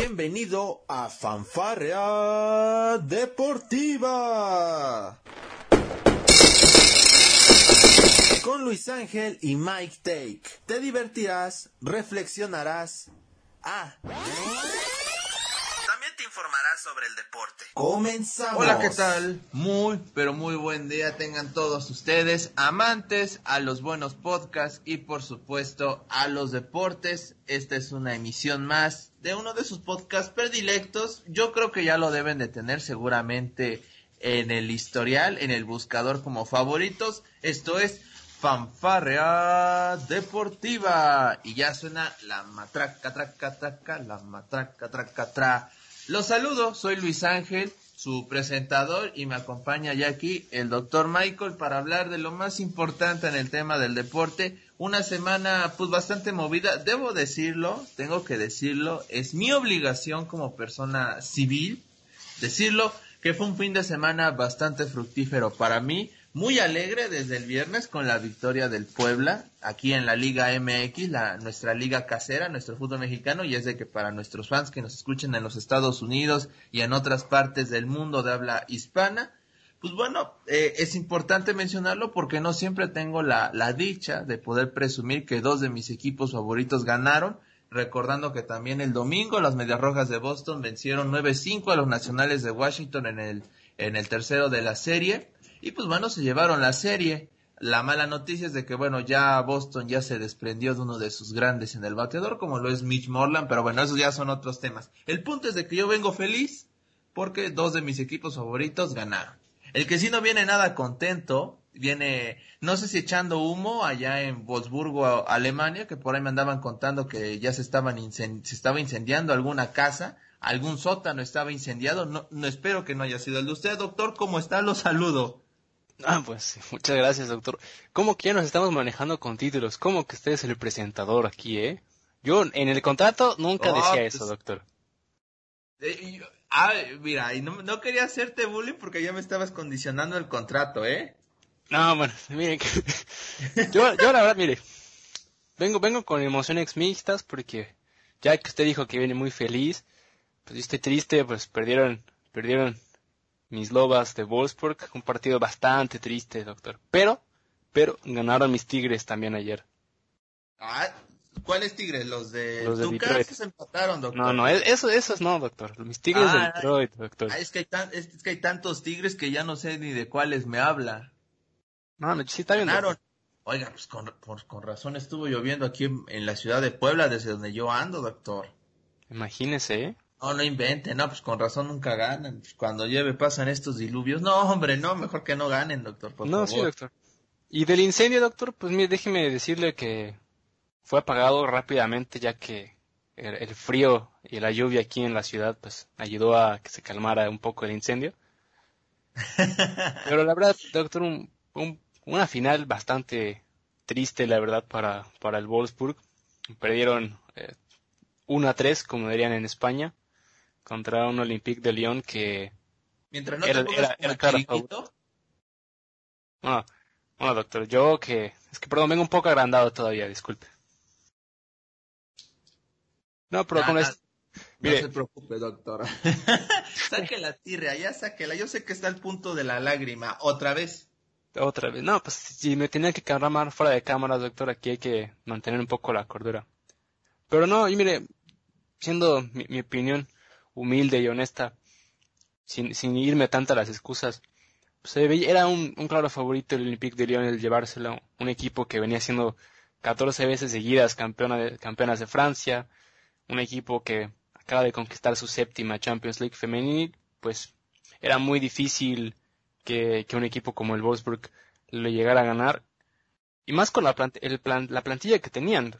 Bienvenido a Fanfarrea Deportiva. Con Luis Ángel y Mike Take. Te divertirás, reflexionarás. Ah. Sobre el deporte. Comenzamos. Hola, ¿qué tal? Muy, pero muy buen día tengan todos ustedes, amantes a los buenos podcasts y por supuesto a los deportes. Esta es una emisión más de uno de sus podcasts predilectos. Yo creo que ya lo deben de tener seguramente en el historial, en el buscador como favoritos. Esto es Fanfarrea Deportiva. Y ya suena la matraca, traca, traca, la matraca, traca, tra. Los saludo, soy Luis Ángel, su presentador, y me acompaña ya aquí el doctor Michael para hablar de lo más importante en el tema del deporte. Una semana pues bastante movida, debo decirlo, tengo que decirlo, es mi obligación como persona civil decirlo que fue un fin de semana bastante fructífero para mí muy alegre desde el viernes con la victoria del Puebla aquí en la Liga MX, la, nuestra liga casera, nuestro fútbol mexicano, y es de que para nuestros fans que nos escuchen en los Estados Unidos y en otras partes del mundo de habla hispana, pues bueno, eh, es importante mencionarlo porque no siempre tengo la, la dicha de poder presumir que dos de mis equipos favoritos ganaron, recordando que también el domingo las Medias Rojas de Boston vencieron 9-5 a los Nacionales de Washington en el, en el tercero de la serie. Y pues bueno, se llevaron la serie. La mala noticia es de que bueno, ya Boston ya se desprendió de uno de sus grandes en el bateador, como lo es Mitch Morland, pero bueno, esos ya son otros temas. El punto es de que yo vengo feliz porque dos de mis equipos favoritos ganaron. El que sí no viene nada contento, viene, no sé si echando humo allá en Wolfsburgo, Alemania, que por ahí me andaban contando que ya se estaban se estaba incendiando alguna casa, algún sótano estaba incendiado. No, no espero que no haya sido el de usted, doctor. ¿Cómo está? Lo saludo. Ah, pues muchas gracias, doctor. ¿Cómo que ya nos estamos manejando con títulos? ¿Cómo que usted es el presentador aquí, eh? Yo en el contrato nunca Oh, decía pues- eso, doctor. Eh, ah, mira, y no, no quería hacerte bullying porque ya me estabas condicionando el contrato, ¿eh? No, bueno, miren, que- yo, yo la verdad, mire, vengo, vengo con emociones mixtas porque ya que usted dijo que viene muy feliz, pues yo estoy triste, pues perdieron, perdieron mis lobas de Wolfsburg, un partido bastante triste, doctor. Pero, pero ganaron mis tigres también ayer. Ah, ¿cuáles tigres? ¿Los de Los de? Detroit. Esos empataron, doctor. No, no, es- eso, eso es no, doctor. Mis tigres de Ah, Detroit, doctor. Ah, es, que hay tan- es que hay tantos tigres que ya no sé ni de cuáles me habla. No, no, sí está bien. Ganaron. Oiga, pues con, por- con razón estuvo lloviendo aquí en, en la ciudad de Puebla, desde donde yo ando, doctor. Imagínese, ¿eh? No, no inventen, no, pues con razón nunca ganan. Pues cuando llueve pasan estos diluvios. No, hombre, no, mejor que no ganen, doctor, por no, favor. sí, doctor. Y del incendio, doctor, pues mire, déjeme decirle que fue apagado rápidamente ya que el, el frío y la lluvia aquí en la ciudad pues ayudó a que se calmara un poco el incendio. Pero la verdad, doctor, un, un- una final bastante triste, la verdad, para, para el Wolfsburg. Perdieron eh, 1 a 3, como dirían en España, contra un Olympique de Lyon que Mientras no Era- te era- era el claro, Bueno, bueno, doctor, yo que... Es que, perdón, vengo un poco agrandado todavía, disculpe. No, pero Nah, con esto... No se preocupe, doctor. saque la tirria, ya sáquela. Yo sé que está al punto de la lágrima. Otra vez. otra vez. No, pues si me tenía que calmar fuera de cámaras, doctor, aquí hay que mantener un poco la cordura. Pero no, y mire, siendo mi, mi opinión humilde y honesta, sin, sin irme tanto a las excusas, pues, se veía- era un, un claro favorito el Olympique de Lyon el llevárselo, un equipo que venía siendo 14 veces seguidas campeona de, campeonas de Francia, un equipo que acaba de conquistar su séptima Champions League femenil, pues era muy difícil que, que un equipo como el Wolfsburg le llegara a ganar, y más con la, plant- el plan- la plantilla que tenían.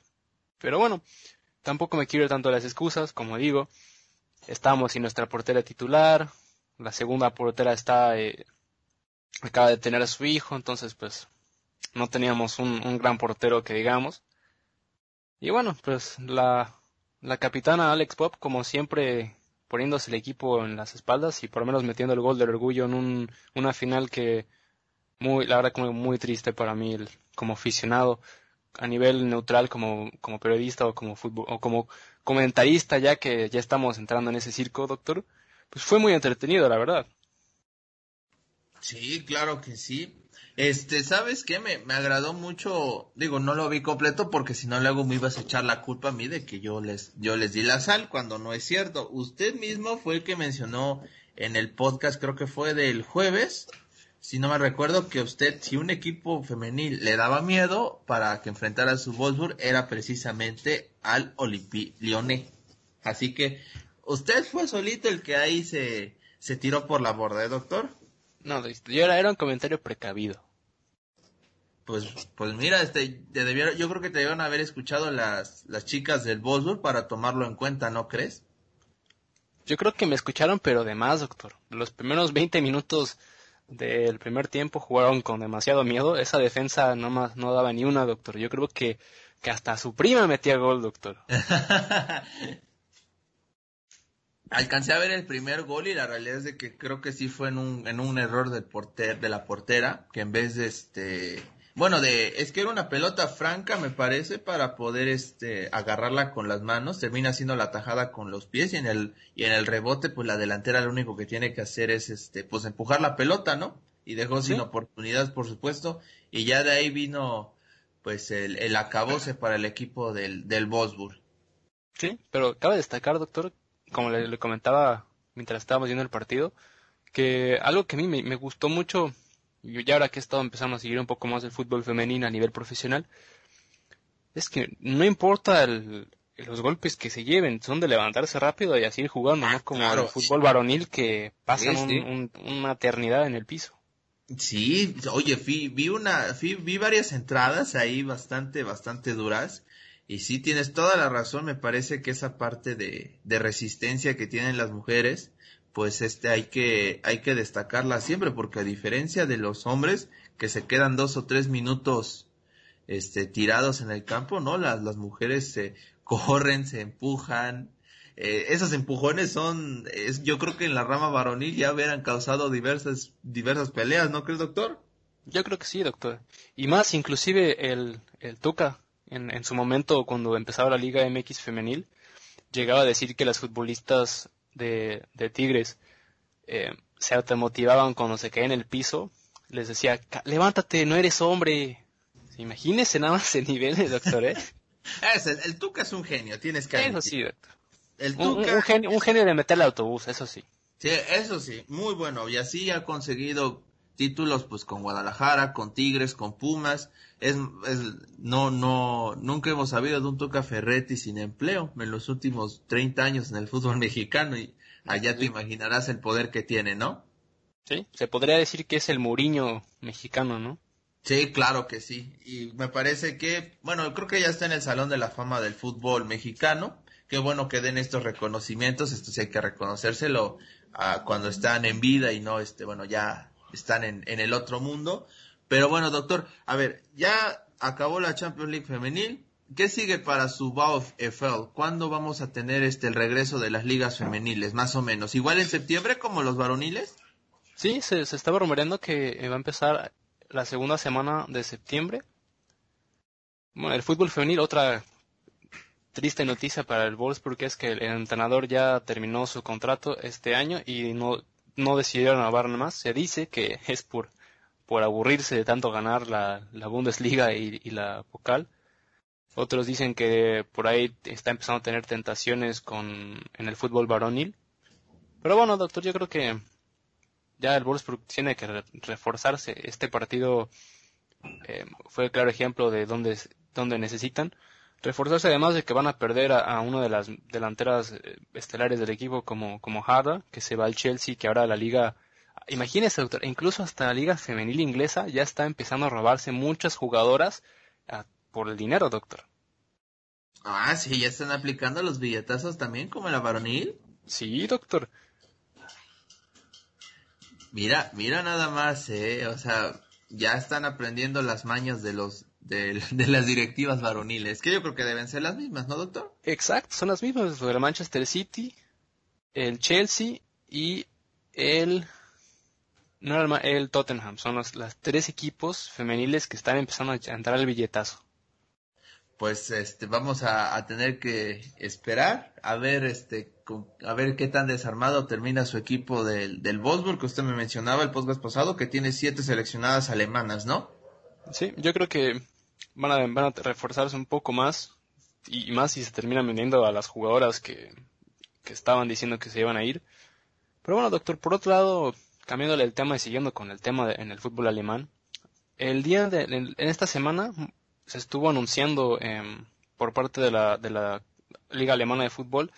Pero bueno, tampoco me quiero tanto las excusas, como digo, estamos sin nuestra portera titular, la segunda portera está eh, acaba de tener a su hijo, entonces pues no teníamos un, un gran portero que digamos. Y bueno, pues la, la capitana Alex Pop, como siempre, poniéndose el equipo en las espaldas y por lo menos metiendo el gol del orgullo en un, una final que muy, la verdad como muy triste para mí como aficionado. a nivel neutral como, como periodista o como fútbol, o como comentarista ya que ya estamos entrando en ese circo, doctor, pues fue muy entretenido, la verdad. Sí, claro que sí. Este, ¿sabes qué? Me, me agradó mucho, digo, no lo vi completo porque si no luego me ibas a echar la culpa a mí de que yo les, yo les di la sal cuando no es cierto. Usted mismo fue el que mencionó en el podcast, creo que fue del jueves, si no me recuerdo, que usted, si un equipo femenil le daba miedo para que enfrentara a su Wolfsburg, era precisamente al Olympique Lyonnais. Así que, ¿usted fue solito el que ahí se, se tiró por la borda, ¿eh, doctor? No, yo era, era un comentario precavido. Pues, pues mira, este, te yo creo que te debieron haber escuchado las, las chicas del Wolfsburg para tomarlo en cuenta, ¿no crees? Yo creo que me escucharon, pero de más, doctor. Los primeros 20 minutos del primer tiempo jugaron con demasiado miedo. Esa defensa no más no daba ni una, doctor. Yo creo que, que hasta su prima metía gol, doctor. Alcancé a ver el primer gol y la realidad es de que creo que sí fue en un, en un error del de la portera, que en vez de este bueno, de, es que era una pelota franca, me parece, para poder este agarrarla con las manos, termina haciendo la tajada con los pies y en el, y en el rebote, pues la delantera lo único que tiene que hacer es este, pues empujar la pelota, ¿no? Y dejó sin oportunidad, por supuesto, y ya de ahí vino pues el, el acabose para el equipo del, del Bosburg. Sí, pero cabe destacar, doctor, como le, comentaba mientras estábamos viendo el partido, que algo que a mí me gustó mucho y ya ahora que he estado empezando a seguir un poco más el fútbol femenino a nivel profesional, es que no importa los golpes que se lleven, son de levantarse rápido y así ir jugando, ¿no? Ah, Como el fútbol varonil que pasan una eternidad en el piso. Sí, oye, vi, vi una, vi, varias entradas ahí bastante, bastante duras. Y sí, tienes toda la razón, me parece que esa parte de, de resistencia que tienen las mujeres, pues este hay que hay que destacarla siempre porque a diferencia de los hombres que se quedan dos o tres minutos este tirados en el campo no las las mujeres se corren se empujan eh, esos empujones son es, yo creo que en la rama varonil ya hubieran causado diversas diversas peleas no crees doctor yo creo que sí doctor. Y más inclusive el el Tuca en, en su momento cuando empezaba la Liga MX femenil llegaba a decir que las futbolistas de, de Tigres eh, se automotivaban cuando se caían en el piso, les decía, levántate, no eres hombre. Imagínese nada más ese nivel, doctor, ¿eh? el, Tuca es un genio, tienes que Eso sí, doctor. El Tuca... un, genio, un genio de meter el autobús, eso sí. Sí, eso sí, muy bueno. Y así ha conseguido títulos pues con Guadalajara, con Tigres, con Pumas. Es, es, no, no, nunca hemos sabido de un Tuca Ferretti sin empleo en los últimos 30 años en el fútbol mexicano y allá te imaginarás el poder que tiene, ¿no? Sí, se podría decir que es el Muriño mexicano, ¿no? Sí, claro que sí. Y me parece que, bueno, creo que ya está en el Salón de la Fama del Fútbol Mexicano. Qué bueno que den estos reconocimientos, esto sí hay que reconocérselo a cuando están en vida y no, este, bueno, ya están en, en el otro mundo. Pero bueno, doctor, a ver, ya acabó la Champions League femenil. ¿Qué sigue para su FL? ¿Cuándo vamos a tener este el regreso de las ligas femeniles, más o menos? ¿Igual en septiembre como los varoniles? Sí, se, estaba rumoreando que va a empezar la segunda semana de septiembre. Bueno, el fútbol femenil, otra triste noticia para el Wolfsburg es que el entrenador ya terminó su contrato este año y no no decidieron nada más. Se dice que es por, por aburrirse de tanto ganar la, la Bundesliga y, la Pokal. Otros dicen que por ahí está empezando a tener tentaciones con, en el fútbol varonil. Pero bueno, doctor, yo creo que ya el Wolfsburg tiene que reforzarse. Este partido eh, fue el claro ejemplo de dónde, necesitan reforzarse además de que van a perder a, una de las delanteras eh, estelares del equipo como, como Harda, que se va al Chelsea, que ahora la liga, imagínese doctor, incluso hasta la liga femenil inglesa ya está empezando a robarse muchas jugadoras ah, por el dinero, doctor. Ah, sí, ya están aplicando los billetazos también como la varonil. Sí, doctor. Mira, mira nada más, eh, o sea, ya están aprendiendo las mañas de los de, las directivas varoniles, que yo creo que deben ser las mismas, ¿no, doctor? Exacto, son las mismas, el Manchester City, el Chelsea y el, no el Tottenham. Son los, las tres equipos femeniles que están empezando a entrar al billetazo. pues este vamos a, tener que esperar a ver este a ver qué tan desarmado termina su equipo del, del Wolfsburg que usted me mencionaba el podcast pasado que tiene siete seleccionadas alemanas, ¿no? Sí, yo creo que van a, van a reforzarse un poco más y, más si se terminan vendiendo a las jugadoras que, que estaban diciendo que se iban a ir. Pero bueno, doctor, por otro lado, cambiándole el tema y siguiendo con el tema en el fútbol alemán, el día de, en, esta semana se estuvo anunciando em, por parte de la, de Liga Alemana de Fútbol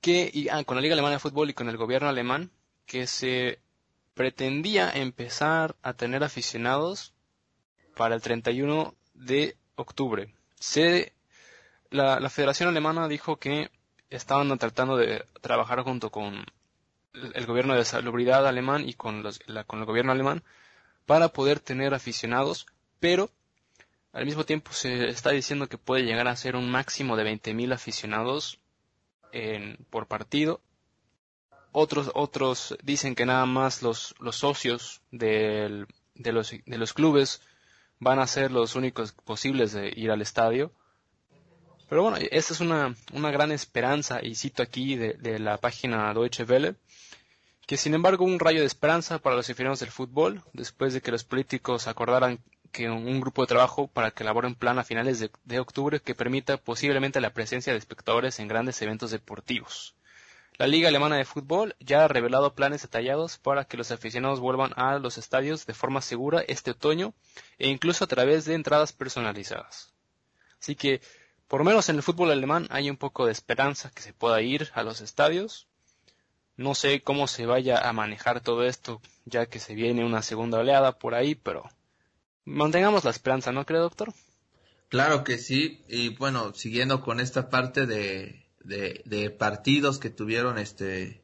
que, y, ah, con la Liga Alemana de Fútbol y con el gobierno alemán, que se pretendía empezar a tener aficionados para el 31 de octubre. Se, la Federación Alemana dijo que estaban tratando de trabajar junto con el gobierno de salubridad alemán y con, los, con el gobierno alemán para poder tener aficionados, pero al mismo tiempo se está diciendo que puede llegar a ser un máximo de 20.000 aficionados en, por partido. Otros, otros dicen que nada más los, los socios de, los, de los clubes van a ser los únicos posibles de ir al estadio. Pero bueno, esta es una, una gran esperanza, y cito aquí de, de la página Deutsche Welle, que sin embargo un rayo de esperanza para los aficionados del fútbol, después de que los políticos acordaran que un grupo de trabajo para que elabore un plan a finales de, octubre que permita posiblemente la presencia de espectadores en grandes eventos deportivos. La Liga Alemana de Fútbol ya ha revelado planes detallados para que los aficionados vuelvan a los estadios de forma segura este otoño e incluso a través de entradas personalizadas. Así que, por menos en el fútbol alemán hay un poco de esperanza que se pueda ir a los estadios no sé cómo se vaya a manejar todo esto, ya que se viene una segunda oleada por ahí, pero mantengamos la esperanza, ¿no cree, doctor? Claro que sí, y bueno, siguiendo con esta parte de, de, partidos que tuvieron este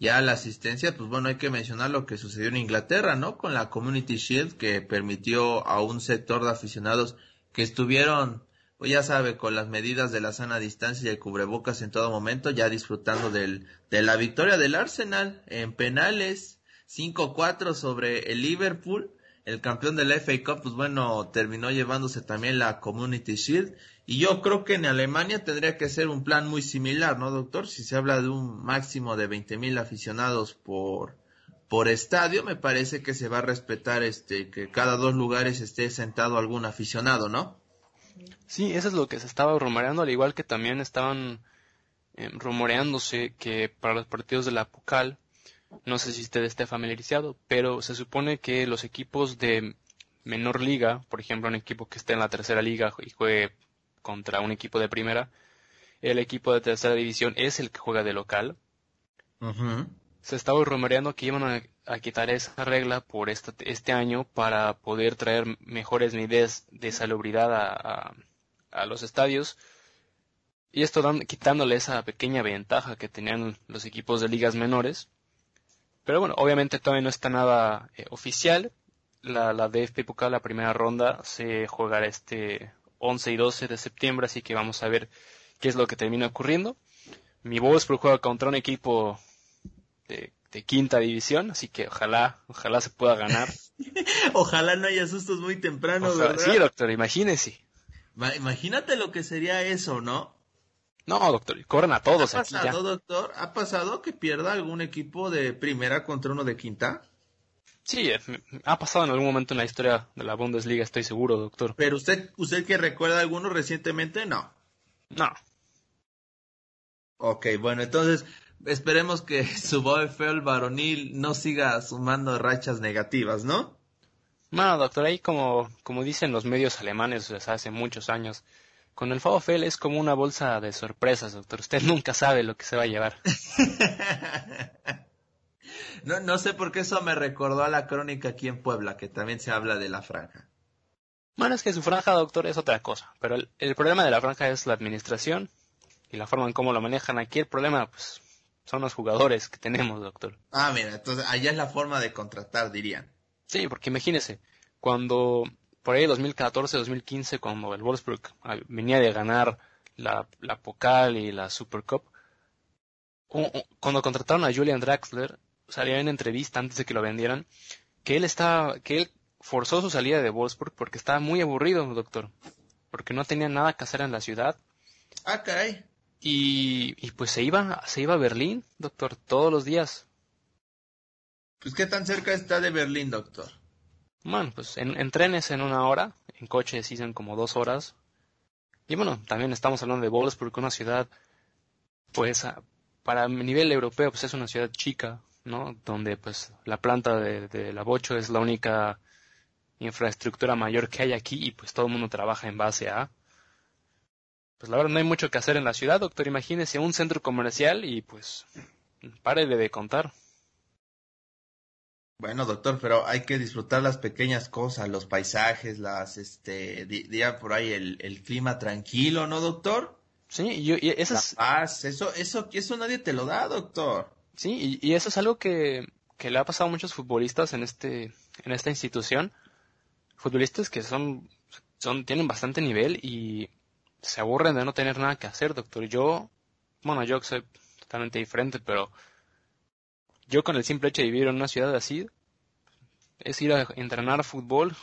ya la asistencia, pues bueno, hay que mencionar lo que sucedió en Inglaterra, ¿no? Con la Community Shield que permitió a un sector de aficionados que estuvieron pues ya sabe, con las medidas de la sana distancia y el cubrebocas en todo momento, ya disfrutando del, de la victoria del Arsenal en penales, 5-4 sobre el Liverpool, el campeón del FA Cup, pues bueno, terminó llevándose también la Community Shield, y yo creo que en Alemania tendría que ser un plan muy similar, ¿no, doctor? Si se habla de un máximo de 20 mil aficionados por, por estadio, me parece que se va a respetar este, que cada dos lugares esté sentado algún aficionado, ¿no? Sí, eso es lo que se estaba rumoreando, al igual que también estaban eh, rumoreándose que para los partidos de la Pucal, no sé si usted esté familiarizado, pero se supone que los equipos de menor liga, por ejemplo, un equipo que esté en la tercera liga y juegue contra un equipo de primera, el equipo de tercera división es el que juega de local. Se estaba rumoreando que iban a, quitar esa regla por este, este, año para poder traer mejores medidas de salubridad a a los estadios y esto dan, quitándole esa pequeña ventaja que tenían los equipos de ligas menores. Pero bueno, obviamente todavía no está nada eh, oficial. La, la DFP Pokal, la primera ronda, se jugará este 11 y 12 de septiembre, así que vamos a ver qué es lo que termina ocurriendo. Mi Wolfsburg juega contra un equipo de, quinta división, así que ojalá, ojalá se pueda ganar. ojalá no haya sustos muy temprano, ¿verdad? Sí, doctor, imagínese. Imagínate lo que sería eso, ¿no? No, doctor, corren a todos ¿Ha pasado, doctor? ¿Ha pasado que pierda algún equipo de primera contra uno de quinta? Sí, eh, ha pasado en algún momento en la historia de la Bundesliga, estoy seguro, doctor. Pero usted, usted que recuerda alguno recientemente, no. No. Ok, bueno, entonces esperemos que su VfL varonil no siga sumando rachas negativas, ¿no? Bueno, doctor, ahí como, como dicen los medios alemanes desde hace muchos años, con el VfL es como una bolsa de sorpresas, doctor. Usted nunca sabe lo que se va a llevar. no, no sé por qué eso me recordó a la crónica aquí en Puebla, que también se habla de la franja. Bueno, es que su franja, doctor, es otra cosa. Pero el, el problema de la franja es la administración y la forma en cómo lo manejan. Aquí el problema, pues, son los jugadores que tenemos, doctor. Ah, mira, entonces allá es la forma de contratar, dirían. Sí, porque imagínese, cuando por ahí 2014-2015, cuando el Wolfsburg ah, venía de ganar la, la Pokal y la Super Cup, cuando contrataron a Julian Draxler, salía en entrevista antes de que lo vendieran, que él estaba, que él forzó su salida de Wolfsburg porque estaba muy aburrido, doctor. porque no tenía nada que hacer en la ciudad. Ah, caray. Y, y pues se iba, se iba a Berlín, doctor, todos los días. Pues qué tan cerca está de Berlín, doctor. Bueno, pues en, en trenes en una hora, en coche sí son como dos horas. Y bueno, también estamos hablando de Wolfsburg, una ciudad, pues para nivel europeo, pues es una ciudad chica, ¿no? Donde pues la planta de, de la Bocho es la única infraestructura mayor que hay aquí y pues todo el mundo trabaja en base a. Pues la verdad no hay mucho que hacer en la ciudad, doctor. Imagínese un centro comercial y pues pare de contar. Bueno, doctor, pero hay que disfrutar las pequeñas cosas, los paisajes, las, este, día por ahí el, el clima tranquilo, ¿no, doctor? Sí, y, y eso La es, paz, eso, eso, eso nadie te lo da, doctor. sí, y, y eso es algo que, que le ha pasado a muchos futbolistas en este, en esta institución. Futbolistas que son, son, tienen bastante nivel y se aburren de no tener nada que hacer, doctor. Yo, bueno, yo soy totalmente diferente, pero yo con el simple hecho de vivir en una ciudad así, es ir a entrenar fútbol,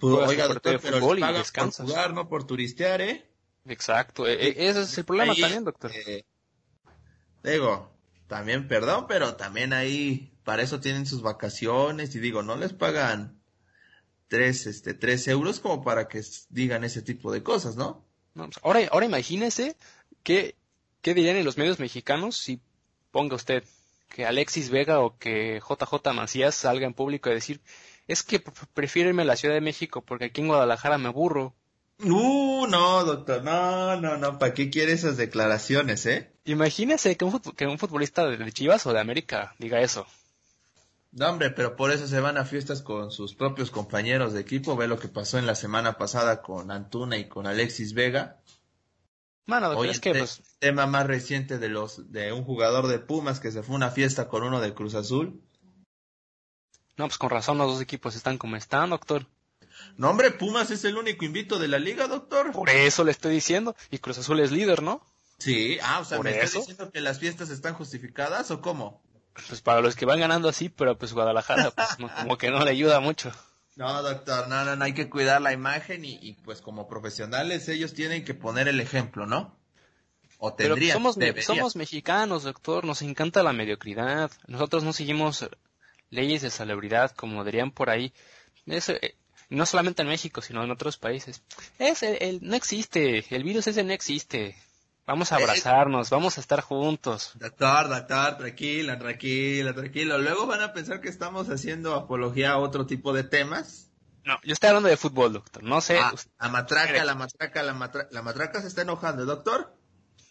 Oiga, doctor, pero fútbol les y pagan descansas. por jugar, no por turistear, ¿eh? Exacto, e- e- ese es el problema Ahí, también, doctor. eh, digo, también, perdón, pero también ahí, para eso tienen sus vacaciones y digo, no les pagan tres, este, tres euros como para que digan ese tipo de cosas, ¿no? No, pues, ahora, ahora imagínese qué, qué dirían en los medios mexicanos si ponga usted que Alexis Vega o que JJ Macías salga en público a decir, es que pre- prefiero irme a la Ciudad de México porque aquí en Guadalajara me aburro. Uh, no, doctor, no, no, no, ¿para qué quiere esas declaraciones, eh? Imagínese que un, que un futbolista de Chivas o de América diga eso. No, hombre, pero por eso se van a fiestas con sus propios compañeros de equipo. Ve lo que pasó en la semana pasada con Antuna y con Alexis Vega. Mano, Oye, es que pues, tema más reciente de los de un jugador de Pumas que se fue a una fiesta con uno de Cruz Azul. no, pues con razón los dos equipos están como están, doctor. No, hombre, Pumas es el único invito de la liga, doctor. Por eso le estoy diciendo. Y Cruz Azul es líder, ¿no? Sí, ah, o sea, ¿Por ¿me está eso? diciendo que las fiestas están justificadas o cómo? Pues para los que van ganando así, pero pues Guadalajara, pues no- como que no le ayuda mucho. No, doctor, no, no, no, hay que cuidar la imagen y, y, pues como profesionales ellos tienen que poner el ejemplo, ¿no? O Pero tendrían, somos, me- deberían. somos mexicanos, doctor, nos encanta la mediocridad. Nosotros no seguimos leyes de celebridad como dirían por ahí. Es, eh, no solamente en México, sino en otros países. Es el, el- no existe, el virus ese no existe. Vamos a Eh, eh. abrazarnos, vamos a estar juntos. Doctor, doctor, tranquila, tranquila, tranquilo. Luego van a pensar que estamos haciendo apología a otro tipo de temas. No, yo estoy hablando de fútbol, doctor. No sé. Ah, la matraca, la matraca, la matraca, la matraca se está enojando, doctor.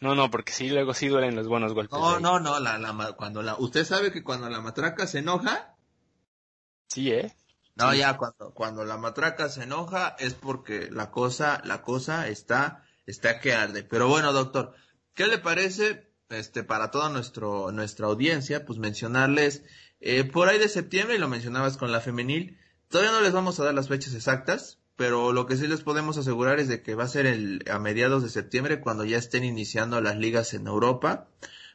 No, no, porque sí, luego sí duelen los buenos golpes. No, no, no, la, cuando la, usted sabe que cuando la matraca se enoja, Sí, ¿eh? no, Sí. ya, cuando, cuando la matraca se enoja es porque la cosa, la cosa está, está que arde. Pero bueno, doctor, ¿qué le parece, este, para toda nuestro, nuestra audiencia, pues mencionarles, eh, por ahí de septiembre, y lo mencionabas con la femenil, todavía no les vamos a dar las fechas exactas, pero lo que sí les podemos asegurar es de que va a ser el, a mediados de septiembre cuando ya estén iniciando las ligas en Europa.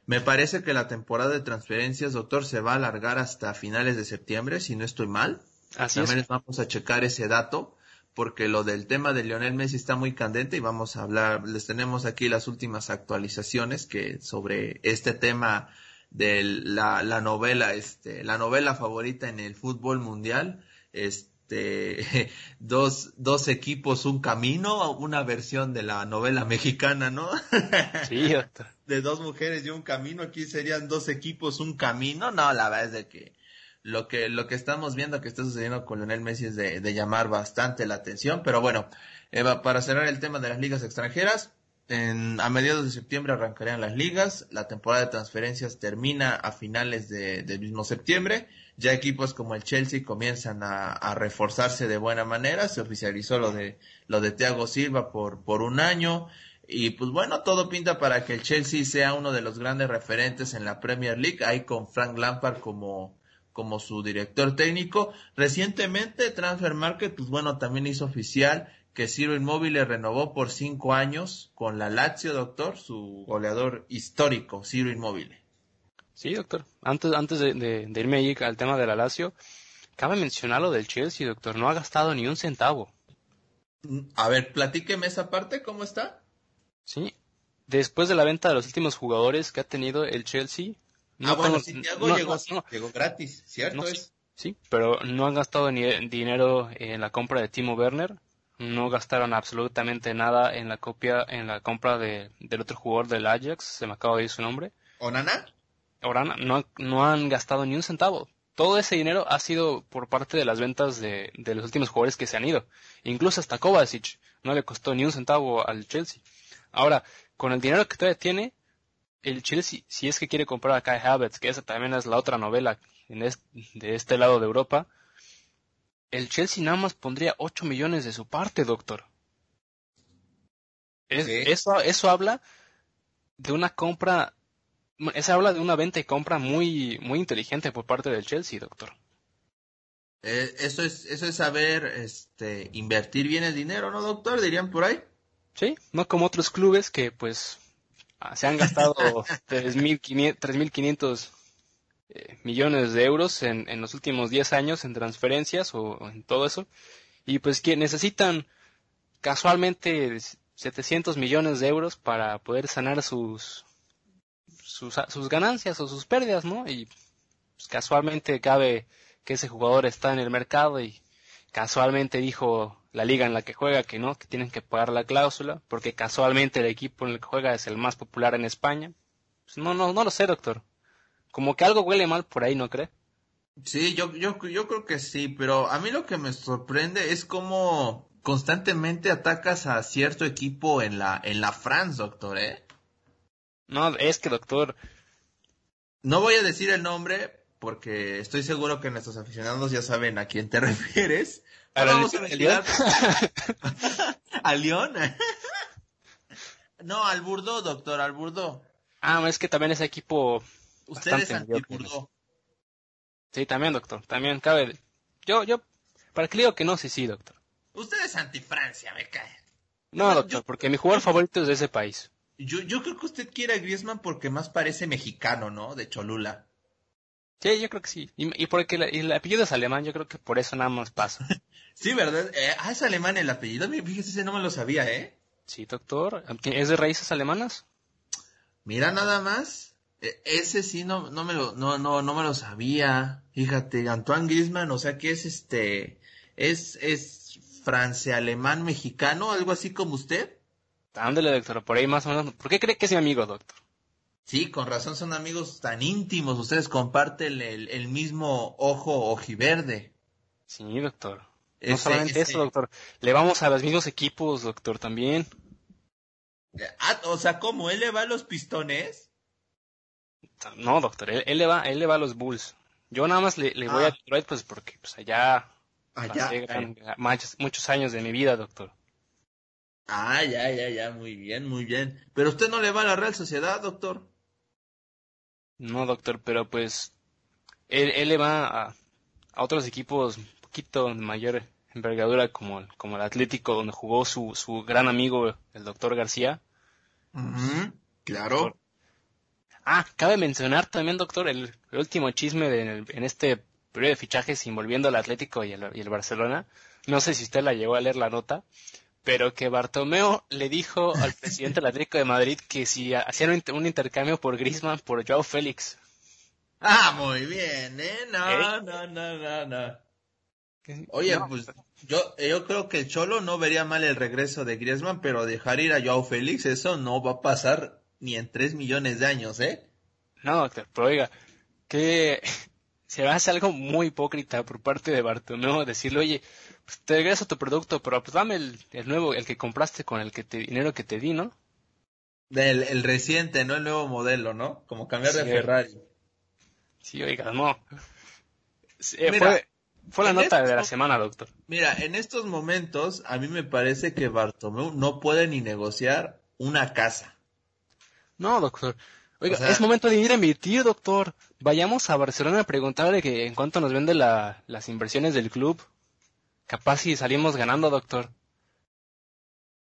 Me parece que la temporada de transferencias, doctor, se va a alargar hasta finales de septiembre, si no estoy mal. Así También es. les vamos a checar ese dato, porque lo del tema de Lionel Messi está muy candente y vamos a hablar, les tenemos aquí las últimas actualizaciones que sobre este tema de la, la novela, este, la novela favorita en el fútbol mundial, este, dos, dos equipos, un camino, una versión de la novela mexicana, ¿no? Sí, de dos mujeres y un camino, aquí serían dos equipos, un camino. No, la verdad es de que lo que, lo que estamos viendo que está sucediendo con Lionel Messi es de, de llamar bastante la atención. Pero bueno, Eva, para cerrar el tema de las ligas extranjeras, en, a mediados de septiembre arrancarían las ligas, la temporada de transferencias termina a finales de, del mismo septiembre, ya equipos como el Chelsea comienzan a, a reforzarse de buena manera, se oficializó lo de, lo de Thiago Silva por, por un año, y pues bueno, todo pinta para que el Chelsea sea uno de los grandes referentes en la Premier League, ahí con Frank Lampard como, como su director técnico. Recientemente Transfer Market, pues bueno, también hizo oficial que Ciro Inmóvil renovó por cinco años con la Lazio, doctor, su goleador histórico, Ciro Inmóvil. Sí, doctor. Antes, antes de, de- de irme ahí al tema de la Lazio, cabe mencionar lo del Chelsea, doctor. No ha gastado ni un centavo. A ver, platíqueme esa parte, ¿cómo está? Sí. Después de la venta de los últimos jugadores que ha tenido el Chelsea. No ah, bueno, Santiago llegó, llegó gratis, ¿cierto? es? Sí, pero no han gastado ni dinero en la compra de Timo Werner. No gastaron absolutamente nada en la copia, en la compra de, del otro jugador del Ajax. Se me acaba de ir su nombre. ¿Onana? Orana. No, no han gastado ni un centavo todo ese dinero ha sido por parte de las ventas de, los últimos jugadores que se han ido. Incluso hasta Kovacic no le costó ni un centavo al Chelsea. Ahora, con el dinero que todavía tiene, el Chelsea, si es que quiere comprar a Kai Havertz, que esa también es la otra novela de este lado de Europa, el Chelsea nada más pondría 8 millones de su parte, doctor. eso, eso habla de una compra esa habla de una venta y compra muy, muy inteligente por parte del Chelsea, doctor. Eh, eso es, eso es saber, este, invertir bien el dinero, ¿no, doctor? Dirían por ahí. Sí, no como otros clubes que, pues, se han gastado 3.500 eh, millones de euros en, en los últimos 10 años en transferencias o en todo eso. Y pues que necesitan casualmente 700 millones de euros para poder sanar sus, sus, ganancias o sus pérdidas, ¿no? Y pues, casualmente cabe que ese jugador está en el mercado y casualmente dijo la liga en la que juega que no, que tienen que pagar la cláusula, porque casualmente el equipo en el que juega es el más popular en España. Pues, no, no, no lo sé, doctor. Como que algo huele mal por ahí, ¿no cree? Sí, yo, yo, yo creo que sí, pero a mí lo que me sorprende es cómo constantemente atacas a cierto equipo en la, en la France, doctor, ¿eh? No, es que doctor. No voy a decir el nombre porque estoy seguro que nuestros aficionados ya saben a quién te refieres. ¿A vamos a León? ¿Al León? no, al Burdo, doctor, al Burdo. Ah, es que también ese equipo. Usted es anti-Burdo. Sí, también, doctor. También cabe. Yo, yo. ¿Para qué digo que no? Sí, sí, doctor. Usted es anti-Francia, me cae. No, doctor, porque mi jugador favorito es de ese país. Yo, yo creo que usted quiere a Griezmann porque más parece mexicano, ¿no? De Cholula. Sí, yo creo que sí. Y, porque el apellido es alemán, yo creo que por eso nada más pasa. sí, ¿verdad? Eh, ah, es alemán el apellido. Fíjese, ese no me lo sabía, ¿eh? Sí, doctor. ¿Es de raíces alemanas? Mira nada más. E, ese sí no, no me lo, no, no, no me lo sabía. Fíjate, Antoine Griezmann, o sea que es este, es, es france-alemán mexicano, algo así como usted. Ándale, doctor, por ahí más o menos. ¿Por qué cree que es mi amigo, doctor? Sí, con razón son amigos tan íntimos. Ustedes comparten el, mismo ojo ojiverde. Sí, doctor. No solamente eso, doctor. Le vamos a los mismos equipos, doctor, también. Ah, o sea, ¿cómo? ¿Él le va a los pistones? No, doctor, él, le va, él le va a los Bulls. Yo nada más le, voy a ah. Detroit, pues porque pues allá, allá muchos años de mi vida, doctor. Ah, ya, ya, ya, muy bien, muy bien. Pero usted no le va a la Real Sociedad, doctor. No, doctor, pero pues él, él le va a, a, otros equipos un poquito de mayor envergadura como, como el Atlético, donde jugó su, su gran amigo, el doctor García. claro. Ah, cabe mencionar también, doctor, el, último chisme de, en este periodo de fichajes envolviendo al Atlético y el, y el Barcelona. No sé si usted la llegó a leer la nota, pero que Bartomeo le dijo al presidente del Atlético de Madrid que si hacían un, intercambio por Griezmann por Joao Félix. Ah, muy bien, ¿eh? No, ¿Eh? no, no, no, no. Oye, pues yo, yo creo que el Cholo no vería mal el regreso de Griezmann, pero dejar ir a Joao Félix, eso no va a pasar ni en tres millones de años, ¿eh? No, doctor, pero oiga, que se hace algo muy hipócrita por parte de Bartomeu decirle, oye, pues te regreso tu producto, pero pues dame el, nuevo, el que compraste con el que te, dinero que te di, ¿no? Del, el reciente, no el nuevo modelo, ¿no? Como cambiar de Ferrari. Sí, oiga, no. fue, fue, la nota de la semana, doctor. Mira, en estos momentos a mí me parece que Bartomeu no puede ni negociar una casa. No, doctor. Oiga, es momento de ir a emitir, doctor. Vayamos a Barcelona a preguntarle que en cuánto nos vende la, las inversiones del club. Capaz si salimos ganando, doctor.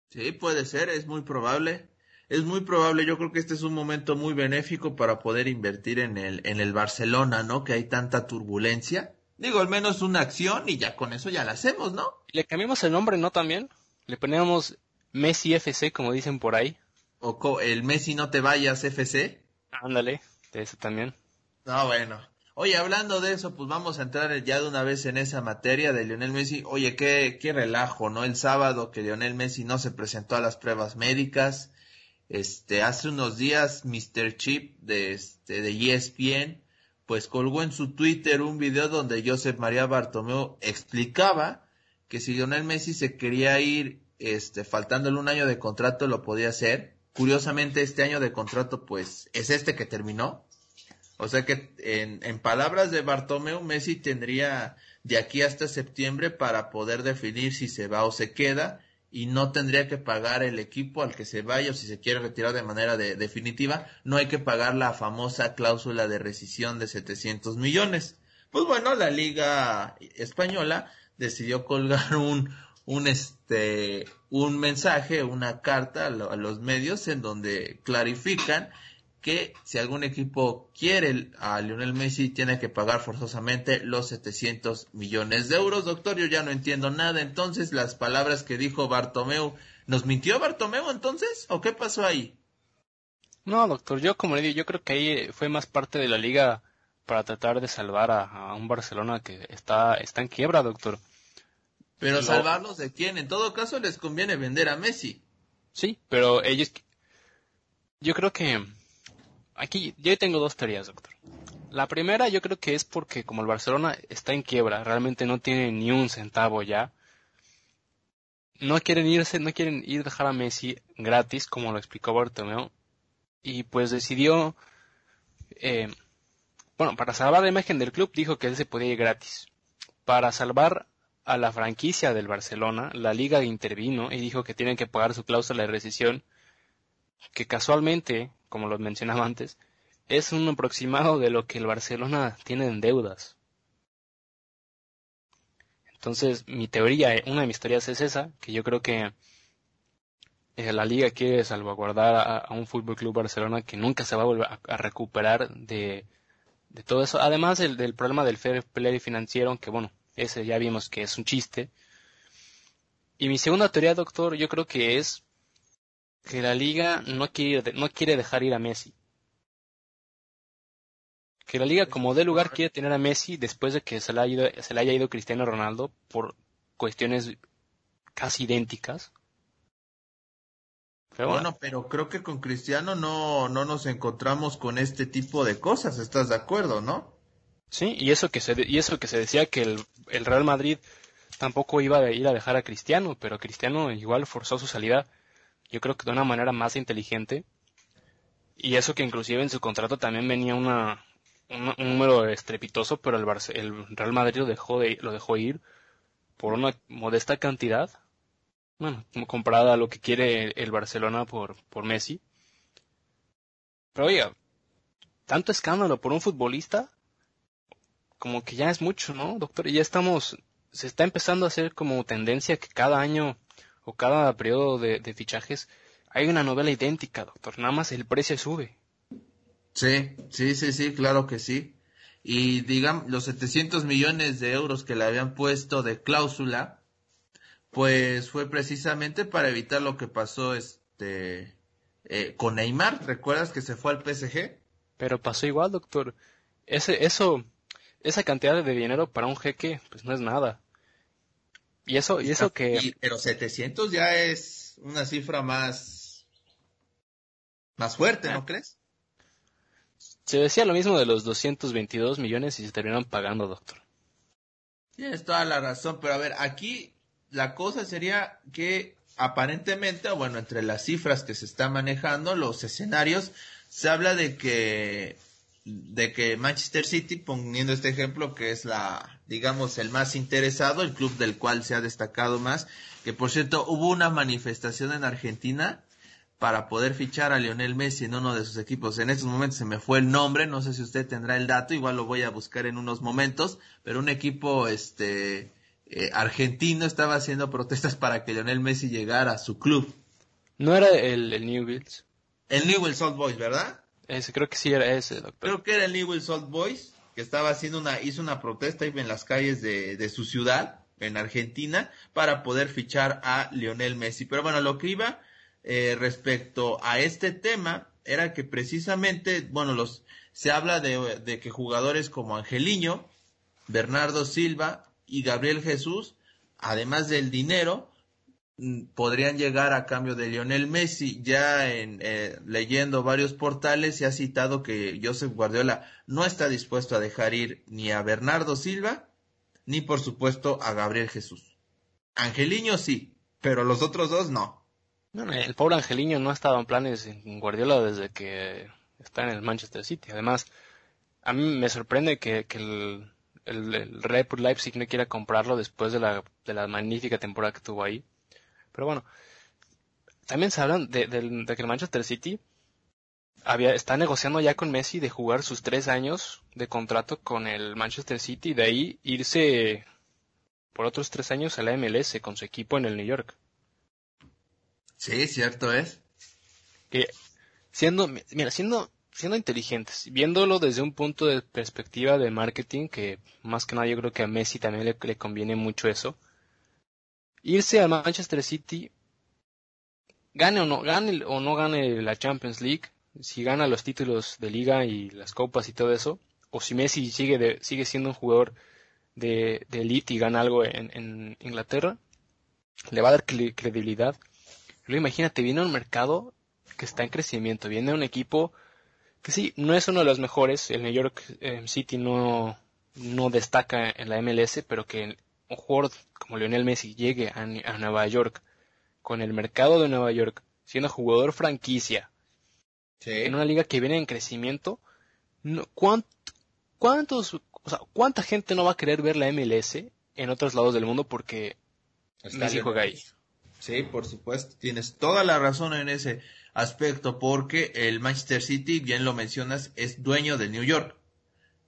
Sí, puede ser, es muy probable. Es muy probable, yo creo que este es un momento muy benéfico para poder invertir en el, en el Barcelona, ¿no? Que hay tanta turbulencia. Digo, al menos una acción y ya con eso ya la hacemos, ¿no? ¿Le cambiamos el nombre, no también? Le poníamos Messi FC, como dicen por ahí. O el Messi no te vayas FC. Ándale, de eso también. No, bueno. Oye, hablando de eso, pues vamos a entrar ya de una vez en esa materia de Lionel Messi. Oye, qué, qué relajo, ¿no? El sábado que Lionel Messi no se presentó a las pruebas médicas. Este, hace unos días, Mr. Chip de, este, de ESPN, pues colgó en su Twitter un video donde Joseph María Bartomeu explicaba que si Lionel Messi se quería ir, este, faltándole un año de contrato, lo podía hacer. Curiosamente, este año de contrato, pues, es este que terminó o sea que en, en palabras de Bartomeu, Messi tendría de aquí hasta septiembre para poder definir si se va o se queda y no tendría que pagar el equipo al que se vaya o si se quiere retirar de manera de, definitiva, no hay que pagar la famosa cláusula de rescisión de 700 millones. Pues bueno, la Liga Española decidió colgar un, un este, un mensaje, una carta a los medios en donde clarifican que si algún equipo quiere a Lionel Messi tiene que pagar forzosamente los 700 millones de euros. Doctor, yo ya no entiendo nada. Entonces, las palabras que dijo Bartomeu, ¿nos mintió Bartomeu entonces? ¿O qué pasó ahí? No, doctor, yo como le digo, yo creo que ahí fue más parte de la liga para tratar de salvar a, un Barcelona que está, está en quiebra, doctor. Pero salvarlos de quién? En todo caso les conviene vender a Messi. Sí, pero ellos, yo creo que aquí yo tengo dos teorías, doctor. La primera yo creo que es porque como el Barcelona está en quiebra, realmente no tiene ni un centavo ya. No quieren irse, no quieren ir dejar a Messi gratis, como lo explicó Bartomeu. Y pues decidió, eh, bueno, para salvar la imagen del club dijo que él se podía ir gratis. Para salvar a la franquicia del Barcelona, la liga intervino y dijo que tienen que pagar su cláusula de rescisión, que casualmente como lo mencionaba antes, es un aproximado de lo que el Barcelona tiene en deudas. Entonces, mi teoría, una de mis teorías es esa, que yo creo que eh, la liga quiere salvaguardar a, un Fútbol Club Barcelona que nunca se va a volver a, recuperar de, todo eso. Además del, del problema del fair play financiero, que bueno, ese ya vimos que es un chiste. Y mi segunda teoría, doctor, yo creo que es que la liga no quiere, no quiere dejar ir a Messi. Que la liga como de lugar quiere tener a Messi después de que se le, haya ido, se le haya ido Cristiano Ronaldo por cuestiones casi idénticas. Pero bueno. pero creo que con Cristiano no, no nos encontramos con este tipo de cosas, ¿estás de acuerdo, no? Sí, y eso que se, y eso que se decía que el, el Real Madrid tampoco iba a ir a dejar a Cristiano, pero Cristiano igual forzó su salida yo creo que de una manera más inteligente. Y eso que inclusive en su contrato también venía una, un número estrepitoso, pero el, el Real Madrid lo dejó, de, lo dejó ir por una modesta cantidad. Bueno, comparada a lo que quiere el Barcelona por, por Messi. Pero oiga, tanto escándalo por un futbolista, como que ya es mucho, ¿no, doctor? Y ya estamos, se está empezando a hacer como tendencia que cada año o cada periodo de, fichajes hay una novela idéntica, doctor. Nada más el precio sube. Sí, sí, sí, sí, claro que sí. Y digamos, los 700 millones de euros que le habían puesto de cláusula, pues fue precisamente para evitar lo que pasó este eh, con Neymar. ¿Recuerdas que se fue al PSG? Pero pasó igual, doctor. Ese, eso, esa cantidad de dinero para un jeque, pues no es nada. Y eso, y eso que... pero 700 ya es una cifra más, más fuerte, ¿no ah. crees? Se decía lo mismo de los 222 millones y se terminaron pagando, doctor. Tienes toda la razón, pero a ver, aquí la cosa sería que aparentemente, bueno, entre las cifras que se están manejando, los escenarios, se habla de que de que Manchester City, poniendo este ejemplo, que es la, digamos, el más interesado, el club del cual se ha destacado más, que por cierto hubo una manifestación en Argentina para poder fichar a Lionel Messi en uno de sus equipos. En estos momentos se me fue el nombre, no sé si usted tendrá el dato, igual lo voy a buscar en unos momentos, pero un equipo este eh, argentino estaba haciendo protestas para que Lionel Messi llegara a su club. ¿No era el, el Newell's? El Newell's Old Boys, ¿verdad? Ese, creo que sí era ese, doctor. Creo que era el Newell's Old Boys, que estaba haciendo una, hizo una protesta en las calles de, de su ciudad, en Argentina para poder fichar a Lionel Messi. Pero bueno, lo que iba eh, respecto a este tema era que precisamente, bueno, los se habla de, de que jugadores como Angeliño, Bernardo Silva y Gabriel Jesús, además del dinero, podrían llegar a cambio de Lionel Messi. Ya en, eh, leyendo varios portales se ha citado que Joseph Guardiola no está dispuesto a dejar ir ni a Bernardo Silva ni por supuesto a Gabriel Jesús. Angeliño sí, pero los otros dos no. el pobre Angeliño no ha estado en planes en Guardiola desde que está en el Manchester City. Además, a mí me sorprende que, el, el, Bull Leipzig no quiera comprarlo después de la, de la magnífica temporada que tuvo ahí. Pero bueno, también se habla de, de que el Manchester City había, está negociando ya con Messi de jugar sus tres años de contrato con el Manchester City y de ahí irse por otros tres años a la MLS con su equipo en el New York. Sí, cierto es. Que siendo, mira, siendo, siendo inteligentes, viéndolo desde un punto de perspectiva de marketing, que más que nada yo creo que a Messi también le, le conviene mucho eso, irse al Manchester City, gane o no, gane o no gane la Champions League, si gana los títulos de liga y las copas y todo eso, o si Messi sigue, de, sigue siendo un jugador de, elite y gana algo en, Inglaterra, le va a dar credibilidad. Luego imagínate, viene un mercado que está en crecimiento, viene un equipo que sí, no es uno de los mejores, el New York eh, City no, no destaca en la MLS, pero que un jugador como Lionel Messi llegue a, a Nueva York con el mercado de Nueva York, siendo jugador franquicia, en una liga que viene en crecimiento, ¿cuántos, o sea, ¿cuánta gente no va a querer ver la MLS en otros lados del mundo porque Messi juega ahí? Sí, por supuesto, tienes toda la razón en ese aspecto porque el Manchester City, bien lo mencionas, es dueño de New York.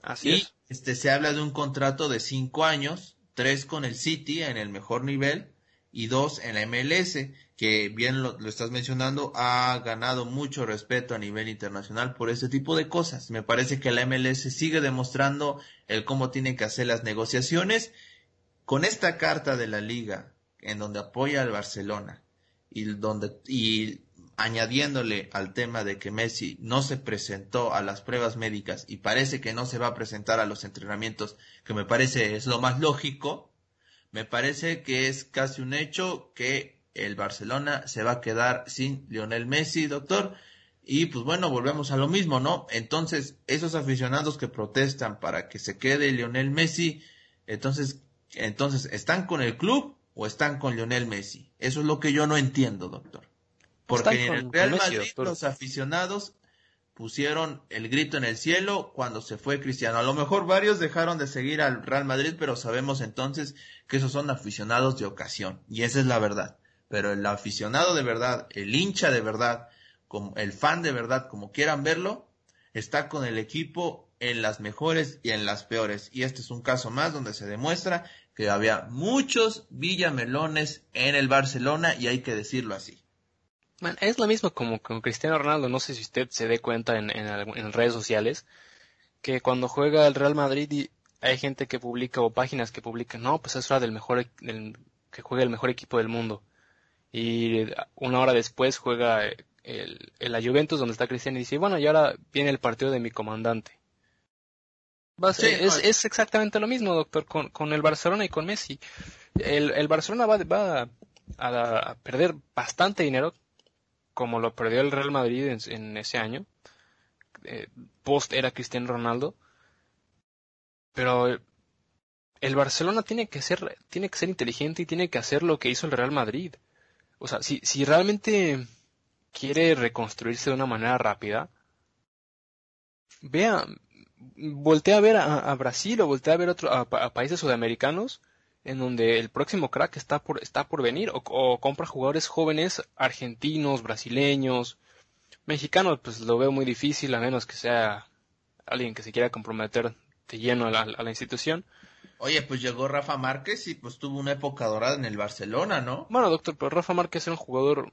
Así y es. este se habla de un contrato de cinco años, tres con el City en el mejor nivel y dos en la MLS que bien lo, estás mencionando, ha ganado mucho respeto a nivel internacional por este tipo de cosas. Me parece que la MLS sigue demostrando el cómo tiene que hacer las negociaciones. Con esta carta de la liga, en donde apoya al Barcelona, y donde, y añadiéndole al tema de que Messi no se presentó a las pruebas médicas y parece que no se va a presentar a los entrenamientos, que me parece es lo más lógico, me parece que es casi un hecho que el Barcelona se va a quedar sin Lionel Messi, doctor. Y pues bueno, volvemos a lo mismo, ¿no? Entonces, esos aficionados que protestan para que se quede Lionel Messi, entonces, entonces, ¿están con el club o están con Lionel Messi? Eso es lo que yo no entiendo, doctor. Porque en el Real Madrid los aficionados pusieron el grito en el cielo cuando se fue Cristiano. A lo mejor varios dejaron de seguir al Real Madrid, pero sabemos entonces que esos son aficionados de ocasión. Y esa es la verdad pero el aficionado de verdad, el hincha de verdad, como el fan de verdad, como quieran verlo, está con el equipo en las mejores y en las peores. Y este es un caso más donde se demuestra que había muchos villamelones en el Barcelona y hay que decirlo así. Es lo mismo como con Cristiano Ronaldo, no sé si usted se dé cuenta en, en, redes sociales, que cuando juega el Real Madrid hay gente que publica o páginas que publican, no, pues es hora del mejor, del, que juegue el mejor equipo del mundo y una hora después juega el, la Juventus donde está Cristiano y dice, bueno, y ahora viene el partido de mi comandante. es, exactamente lo mismo, doctor, con, con, el Barcelona y con Messi. El, el Barcelona va, va a, perder bastante dinero, como lo perdió el Real Madrid en, ese año. Eh, post era Cristiano Ronaldo. Pero el Barcelona tiene que ser, tiene que ser inteligente y tiene que hacer lo que hizo el Real Madrid. O sea, si, si realmente quiere reconstruirse de una manera rápida, vea, voltea a ver a, Brasil o voltea a ver otro, a, países sudamericanos en donde el próximo crack está por, está por venir o, compra jugadores jóvenes argentinos, brasileños, mexicanos, pues lo veo muy difícil a menos que sea alguien que se quiera comprometer de lleno a la institución. Oye, pues llegó Rafa Márquez y pues tuvo una época dorada en el Barcelona, ¿no? Bueno, doctor, pero Rafa Márquez era un jugador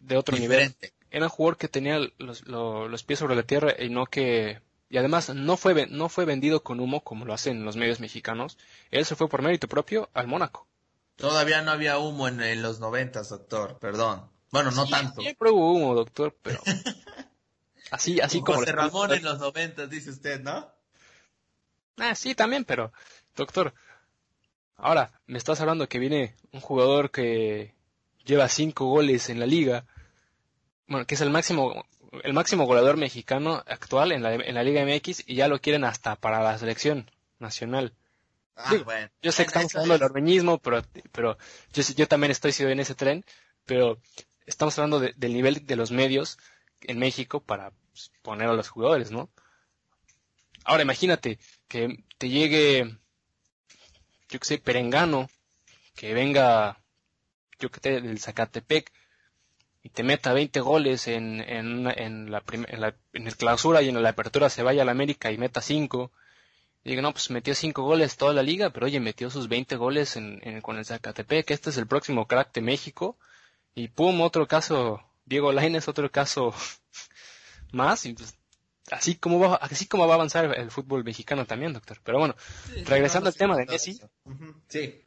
de otro nivel. Era un jugador que tenía los, los, pies sobre la tierra y no que... Y además no fue, no fue vendido con humo como lo hacen los medios mexicanos. Él se fue por mérito propio al Mónaco. Todavía no había humo en, los noventas, doctor, perdón. Bueno, no tanto. Siempre hubo humo, doctor, pero... así, así como... José Ramón en los noventas, dice usted, ¿no? Ah, sí, también, pero... Doctor, ahora, me estás hablando que viene un jugador que lleva cinco goles en la liga, bueno, que es el máximo el máximo goleador mexicano actual en la, en la Liga MX y ya lo quieren hasta para la selección nacional. Ah, bueno. Yo sé que estamos hablando del ormeñismo, pero, pero yo, yo también estoy sido en ese tren, pero estamos hablando del nivel de los medios en México para pues, poner a los jugadores, ¿no? Ahora imagínate que te llegue, yo que sé, Perengano, que venga, yo que sé, del Zacatepec, y te meta 20 goles en, en, en, la, en, la, en el clausura y en la apertura se vaya a la América y meta 5. Y digo, no, pues metió 5 goles toda la liga, pero oye, metió sus 20 goles en, en, con el Zacatepec, este es el próximo crack de México. Y pum, otro caso, Diego Lainez, otro caso más. Y pues, así como va, así como va a avanzar el fútbol mexicano también, doctor. Pero bueno, regresando al tema de Messi. Sí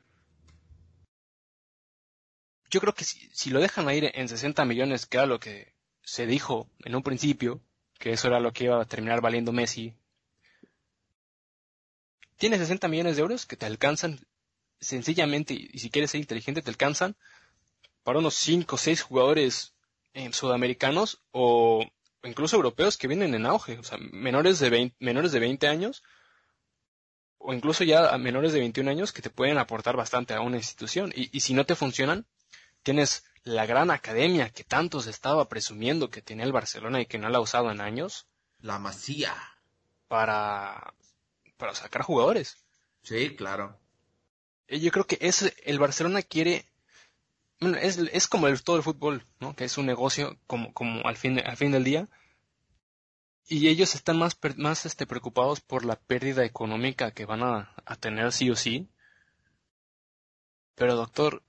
yo creo que si, lo dejan a ir en 60 millones, que era lo que se dijo en un principio, que eso era lo que iba a terminar valiendo Messi, tienes 60 millones de euros que te alcanzan sencillamente, y si quieres ser inteligente, te alcanzan para unos 5 o 6 jugadores sudamericanos o incluso europeos que vienen en auge, o sea, menores de 20, menores de 20 años o incluso ya menores de 21 años que te pueden aportar bastante a una institución. Y si no te funcionan, Tienes la gran academia que tanto se estaba presumiendo que tenía el Barcelona y que no la ha usado en años. La Masía. Para, para sacar jugadores. Sí, claro. Yo creo que es, el Barcelona quiere, bueno, es, es como el, todo el fútbol, ¿no? Que es un negocio como, como al fin, al fin del día. Y ellos están más, más este, preocupados por la pérdida económica que van a, a tener sí o sí. Pero doctor,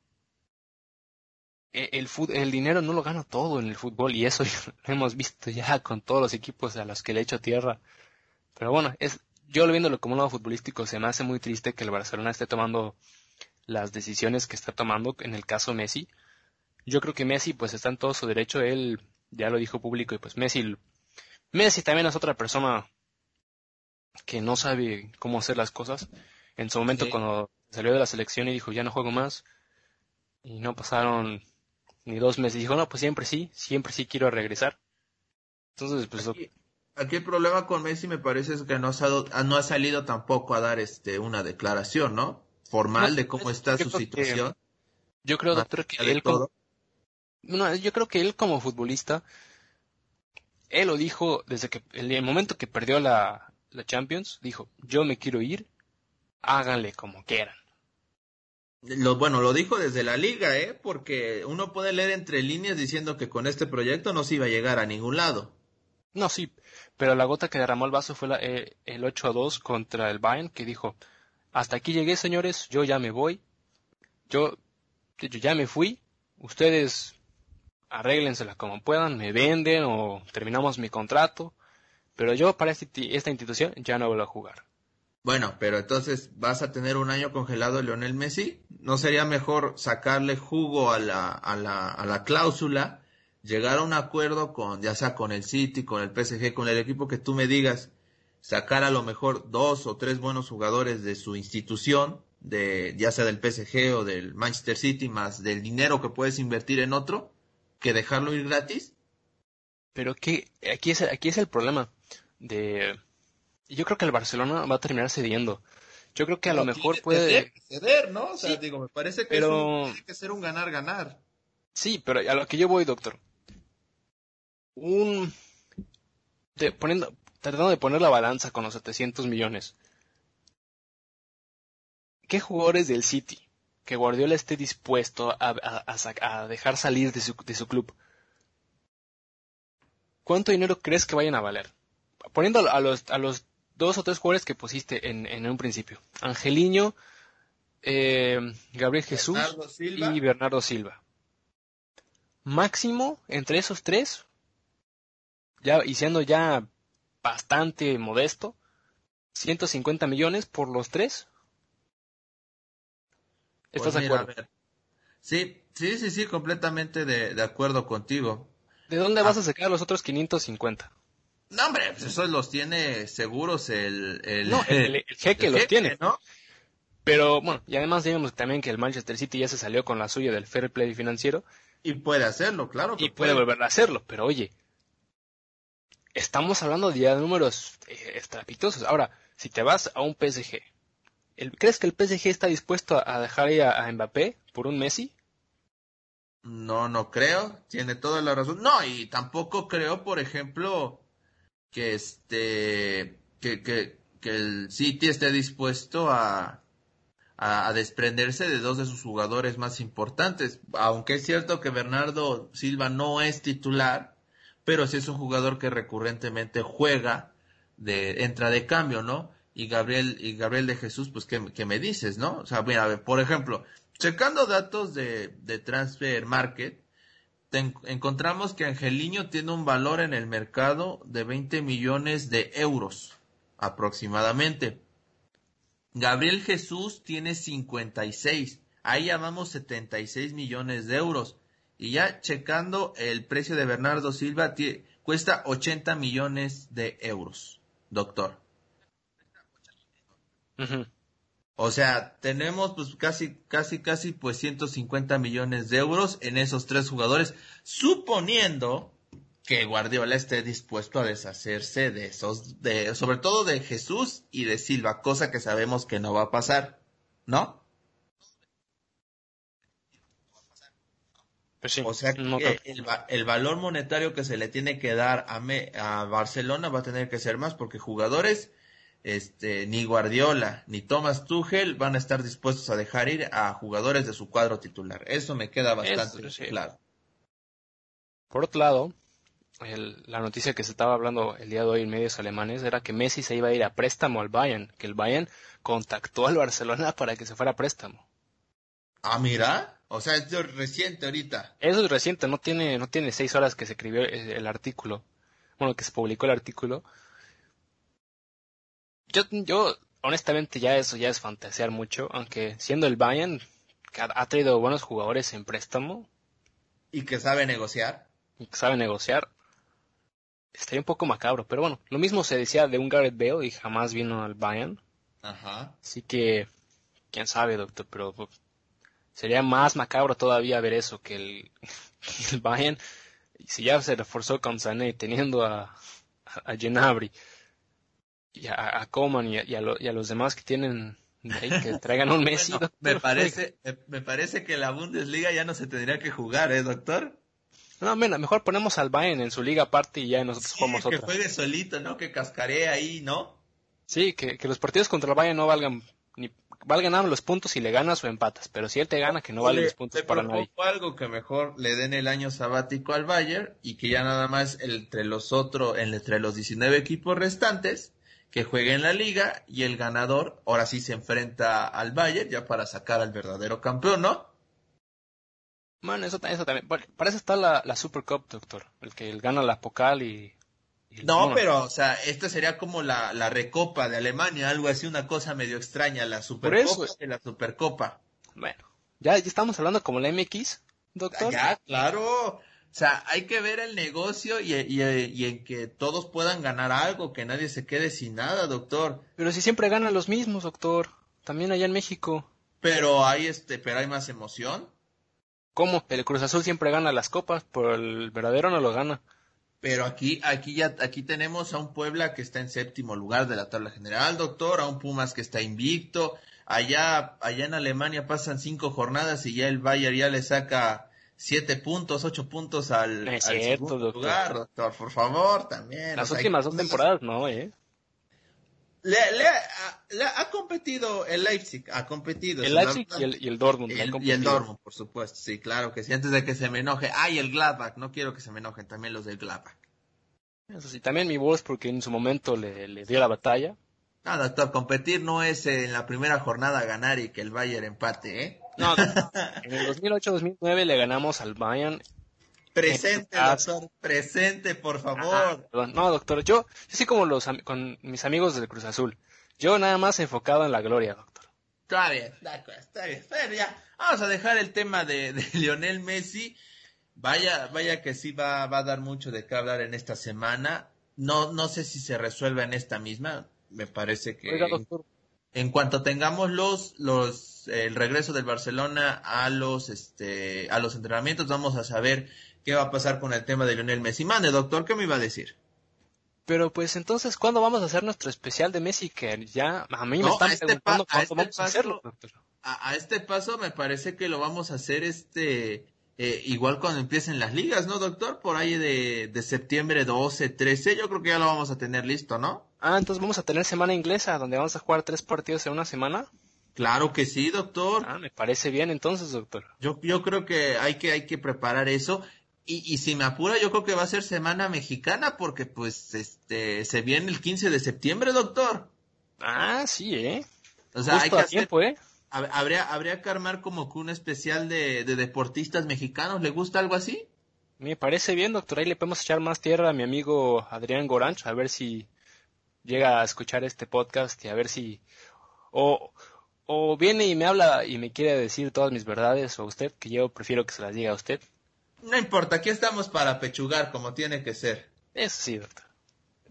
el, el dinero no lo gana todo en el fútbol y eso lo hemos visto ya con todos los equipos a los que le he hecho tierra. Pero bueno, es, yo lo viéndolo como un lado futbolístico, se me hace muy triste que el Barcelona esté tomando las decisiones que está tomando en el caso Messi. Yo creo que Messi pues está en todo su derecho, él ya lo dijo público y pues Messi, Messi también es otra persona que no sabe cómo hacer las cosas. En su momento cuando salió de la selección y dijo ya no juego más y no pasaron ni dos meses. Dijo, no, pues siempre sí, siempre sí quiero regresar. Entonces, pues... Aquí, el problema con Messi me parece es que no ha, no ha salido tampoco a dar este una declaración, ¿no? Formal de cómo está su situación. yo creo, doctor, que él como... No, yo creo que él como futbolista, él lo dijo desde que el, momento que perdió la, la Champions, dijo, yo me quiero ir, háganle como quieran. Lo, bueno, lo dijo desde la liga, ¿eh? Porque uno puede leer entre líneas diciendo que con este proyecto no se iba a llegar a ningún lado. No, sí, pero la gota que derramó el vaso fue la, eh, el 8 a 2 contra el Bayern, que dijo, hasta aquí llegué, señores, yo ya me voy, yo, yo ya me fui, ustedes arréglensela como puedan, me venden o terminamos mi contrato, pero yo para este, esta institución ya no vuelvo a jugar. Bueno, pero entonces vas a tener un año congelado Lionel Messi. ¿No sería mejor sacarle jugo a la, a la, a la cláusula, llegar a un acuerdo con, ya sea con el City, con el PSG, con el equipo que tú me digas, sacar a lo mejor dos o tres buenos jugadores de su institución, de, ya sea del PSG o del Manchester City, más del dinero que puedes invertir en otro, que dejarlo ir gratis? Pero que aquí es, aquí es el problema de yo creo que el Barcelona va a terminar cediendo. Yo creo que a lo mejor puede ceder, ¿no? O sea, digo, me parece que pero... tiene que ser un ganar-ganar. Sí, pero a lo que yo voy, doctor. Un poniendo tratando de poner la balanza con los 700 millones. ¿Qué jugadores del City que Guardiola esté dispuesto a, dejar salir de su, de su club? ¿Cuánto dinero crees que vayan a valer? Poniendo a los, a los dos o tres jugadores que pusiste en, en un principio. Angeliño, eh, Gabriel Jesús y Bernardo Silva. Máximo entre esos tres, ya, y siendo ya bastante modesto, 150 millones por los tres. ¿Estás Pues de acuerdo? a ver. Sí, sí, sí, sí, completamente de, de acuerdo contigo. ¿De dónde vas Ah. a sacar los otros 550? No, hombre, pues esos los tiene seguros el... el No, el, el jeque el los jeque, tiene. ¿no? Pero bueno, y además digamos también que el Manchester City ya se salió con la suya del fair play financiero Y puede hacerlo, claro. que y puede volver a hacerlo. Pero oye, estamos hablando ya de números eh, estrepitosos. Ahora, si te vas a un PSG, ¿el- ¿crees que el PSG está dispuesto a, a dejar ahí a, a Mbappé por un Messi? No, no creo. Tiene toda la razón. No, y tampoco creo, por ejemplo, que este, que, que, que el City esté dispuesto a, a, desprenderse de dos de sus jugadores más importantes. Aunque es cierto que Bernardo Silva no es titular, pero sí es un jugador que recurrentemente juega, de, entra de cambio, ¿no? Y Gabriel, y Gabriel de Jesús, pues, ¿qué, qué me dices, no? O sea, mira, a ver, por ejemplo, checando datos de, de Transfer Market, encontramos que Angeliño tiene un valor en el mercado de 20 millones de euros aproximadamente. Gabriel Jesús tiene 56. Ahí llamamos 76 millones de euros. Y ya checando el precio de Bernardo Silva, cuesta 80 millones de euros, doctor. Ujú. O sea, tenemos pues casi, casi, casi pues 150 millones de euros en esos tres jugadores, suponiendo que Guardiola esté dispuesto a deshacerse de esos, de, sobre todo de Jesús y de Silva, cosa que sabemos que no va a pasar, ¿no? Pues sí, O sea, que el, el valor monetario que se le tiene que dar a, Me- a Barcelona va a tener que ser más porque jugadores, este, ni Guardiola ni Thomas Tuchel van a estar dispuestos a dejar ir a jugadores de su cuadro titular. Eso me queda bastante sí. claro. Por otro lado, el- la noticia que se estaba hablando el día de hoy en medios alemanes era que Messi se iba a ir a préstamo al Bayern, que el Bayern contactó al Barcelona para que se fuera a préstamo. Ah, mira, o sea, es reciente ahorita. Eso es reciente, no tiene, no tiene seis horas que se escribió el, el artículo, bueno, que se publicó el artículo. Yo, yo, honestamente, ya eso ya es fantasear mucho, aunque siendo el Bayern, que ha, ha traído buenos jugadores en préstamo. Y que sabe negociar. y que sabe negociar, estaría un poco macabro, pero bueno, lo mismo se decía de un Gareth Bale y jamás vino al Bayern, Ajá. así que, quién sabe, doctor, pero pues, sería más macabro todavía ver eso que el, que el Bayern, si ya se reforzó con Sané teniendo a, a, y a, a Coman y a, y a lo- y a los demás que tienen ahí, que traigan un Messi. Bueno, me parece, me, parece que la Bundesliga ya no se tendría que jugar, ¿eh, doctor? No, mira, mejor ponemos al Bayern en su liga aparte y ya nosotros Sí, jugamos que otra. juegue solito, ¿no? Que cascaree ahí, ¿no? Sí, que, que los partidos contra el Bayern no valgan ni valgan nada los puntos si le ganas o empatas, pero si él te gana que no valen Le- los puntos le para nadie. algo que mejor le den el año sabático al Bayern y que ya nada más entre los otros, entre los 19 equipos restantes, que jueguen la liga y el ganador ahora sí se enfrenta al Bayern ya para sacar al verdadero campeón, ¿no? Man, eso, eso también. Para eso está la, la Super Cup, doctor. El que él gana la Pocal y. y- No, bueno, pero, o sea, esta sería como la, la recopa de Alemania, algo así, una cosa medio extraña, la Supercopa y la Supercopa. Bueno, ya, ya estamos hablando como la MX, doctor. Ya, claro. O sea, hay que ver el negocio y, y- y en que todos puedan ganar algo, que nadie se quede sin nada, doctor. Pero si siempre ganan los mismos, doctor. También allá en México. Pero hay este, pero hay más emoción. ¿Cómo? El Cruz Azul siempre gana las copas, pero el verdadero no lo gana. Pero aquí, aquí ya, aquí tenemos a un Puebla que está en séptimo lugar de la tabla general, doctor, a un Pumas que está invicto. Allá, allá en Alemania pasan cinco jornadas y ya el Bayern ya le saca siete puntos, ocho puntos al, No es al cierto, segundo doctor. lugar, doctor, por favor, también. Las o sea, últimas dos temporadas no, ¿eh? Le, le- ha, le ha competido el Leipzig, ha competido. El Leipzig y el, y el Dortmund. El, y el. Dortmund, por supuesto, sí, claro que sí, antes de que se me enoje. Ay, el Gladbach, no quiero que se me enojen también los del Gladbach. Eso sí, también mi voz porque en su momento le, le dio la batalla. No, doctor, competir no es eh, en la primera jornada ganar y que el Bayern empate, ¿eh? No, en el 2008-2009 le ganamos al Bayern. Presente, Ah, doctor, presente, por favor. No, doctor, yo, yo sí como los con mis amigos del Cruz Azul. Yo nada más enfocado en la gloria, doctor. Está bien, está bien. ya, vamos a dejar el tema de, de Lionel Messi. Vaya, vaya que sí va, va a dar mucho de qué hablar en esta semana. No, no sé si se resuelve en esta misma. Me parece que en cuanto tengamos los, los, el regreso del Barcelona a los, este, a los entrenamientos, vamos a saber qué va a pasar con el tema de Lionel Messi. Mande, doctor, ¿qué me iba a decir? Pero pues entonces, ¿cuándo vamos a hacer nuestro especial de Messi? Que ya a mí me están este preguntando cuándo este vamos a hacerlo. A, este paso me parece que lo vamos a hacer este eh, igual cuando empiecen las ligas, ¿no, doctor? Por ahí de, de septiembre 12, 13, yo creo que ya lo vamos a tener listo, ¿no? Ah, entonces vamos a tener semana inglesa, donde vamos a jugar tres partidos en una semana. Claro que sí, doctor. Ah, me parece bien entonces, doctor. Yo, yo creo que hay que, hay que preparar eso. Y, y si me apura, yo creo que va a ser semana mexicana, porque pues, este, se viene el 15 de septiembre, doctor. Ah, sí, eh. O sea, hay que tiempo, eh. Habría, habría que armar como que un especial de, de deportistas mexicanos. ¿Le gusta algo así? Me parece bien, doctor. Ahí le podemos echar más tierra a mi amigo Adrián Goranch, a ver si llega a escuchar este podcast y a ver si o, o viene y me habla y me quiere decir todas mis verdades o usted, que yo prefiero que se las diga a usted. No importa, aquí estamos para pechugar como tiene que ser. Eso sí, doctor.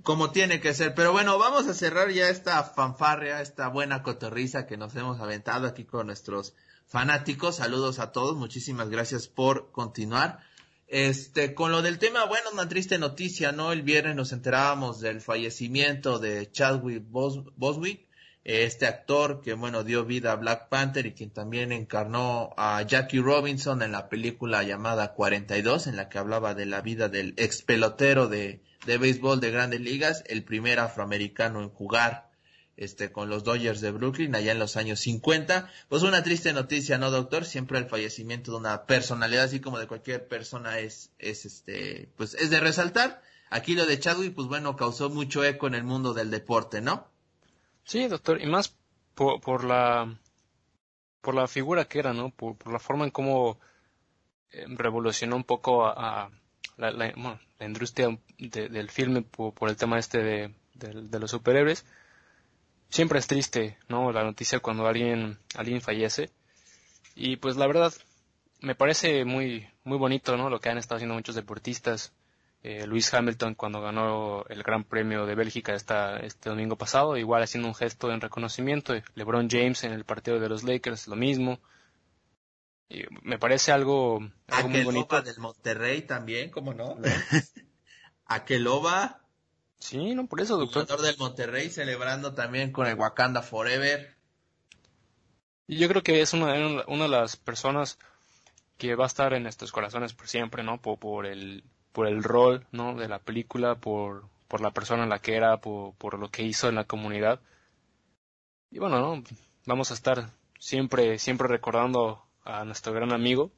Como tiene que ser. Pero bueno, vamos a cerrar ya esta fanfarria, esta buena cotorriza que nos hemos aventado aquí con nuestros fanáticos. Saludos a todos, muchísimas gracias por continuar. Este, con lo del tema, bueno, una triste noticia, ¿no? El viernes nos enterábamos del fallecimiento de Chadwick Boswick, este actor que, bueno, dio vida a Black Panther y quien también encarnó a Jackie Robinson en la película llamada 42, en la que hablaba de la vida del ex pelotero de, de béisbol de grandes ligas, el primer afroamericano en jugar este, con los Dodgers de Brooklyn allá en los años 50. Pues una triste noticia, ¿no, doctor? Siempre el fallecimiento de una personalidad, así como de cualquier persona, es, es este, pues es de resaltar. Aquí lo de Chadwick, pues bueno, causó mucho eco en el mundo del deporte, ¿no? Sí, doctor, y más por, por la, por la figura que era, ¿no? Por, la forma en cómo eh, revolucionó un poco a, la, la, la, industria del filme por, el tema este de, de los superhéroes siempre es triste, ¿no? La noticia cuando alguien, alguien fallece. Y pues la verdad, me parece muy, muy bonito, ¿no? Lo que han estado haciendo muchos deportistas. Eh, Luis Hamilton cuando ganó el Gran Premio de Bélgica esta, este domingo pasado, igual haciendo un gesto en reconocimiento. LeBron James en el partido de los Lakers, lo mismo. Y me parece algo, algo muy bonito. del Monterrey también, ¿cómo no? Aqueloba Sí, no, por eso, doctor. El del Monterrey celebrando también con el Wakanda Forever. Y yo creo que es una, una de las personas que va a estar en nuestros corazones por siempre, ¿no? Por, por, el, por el rol, ¿no? De la película, por, por la persona en la que era, por, por lo que hizo en la comunidad. Y bueno, ¿no? Vamos a estar siempre, siempre recordando a nuestro gran amigo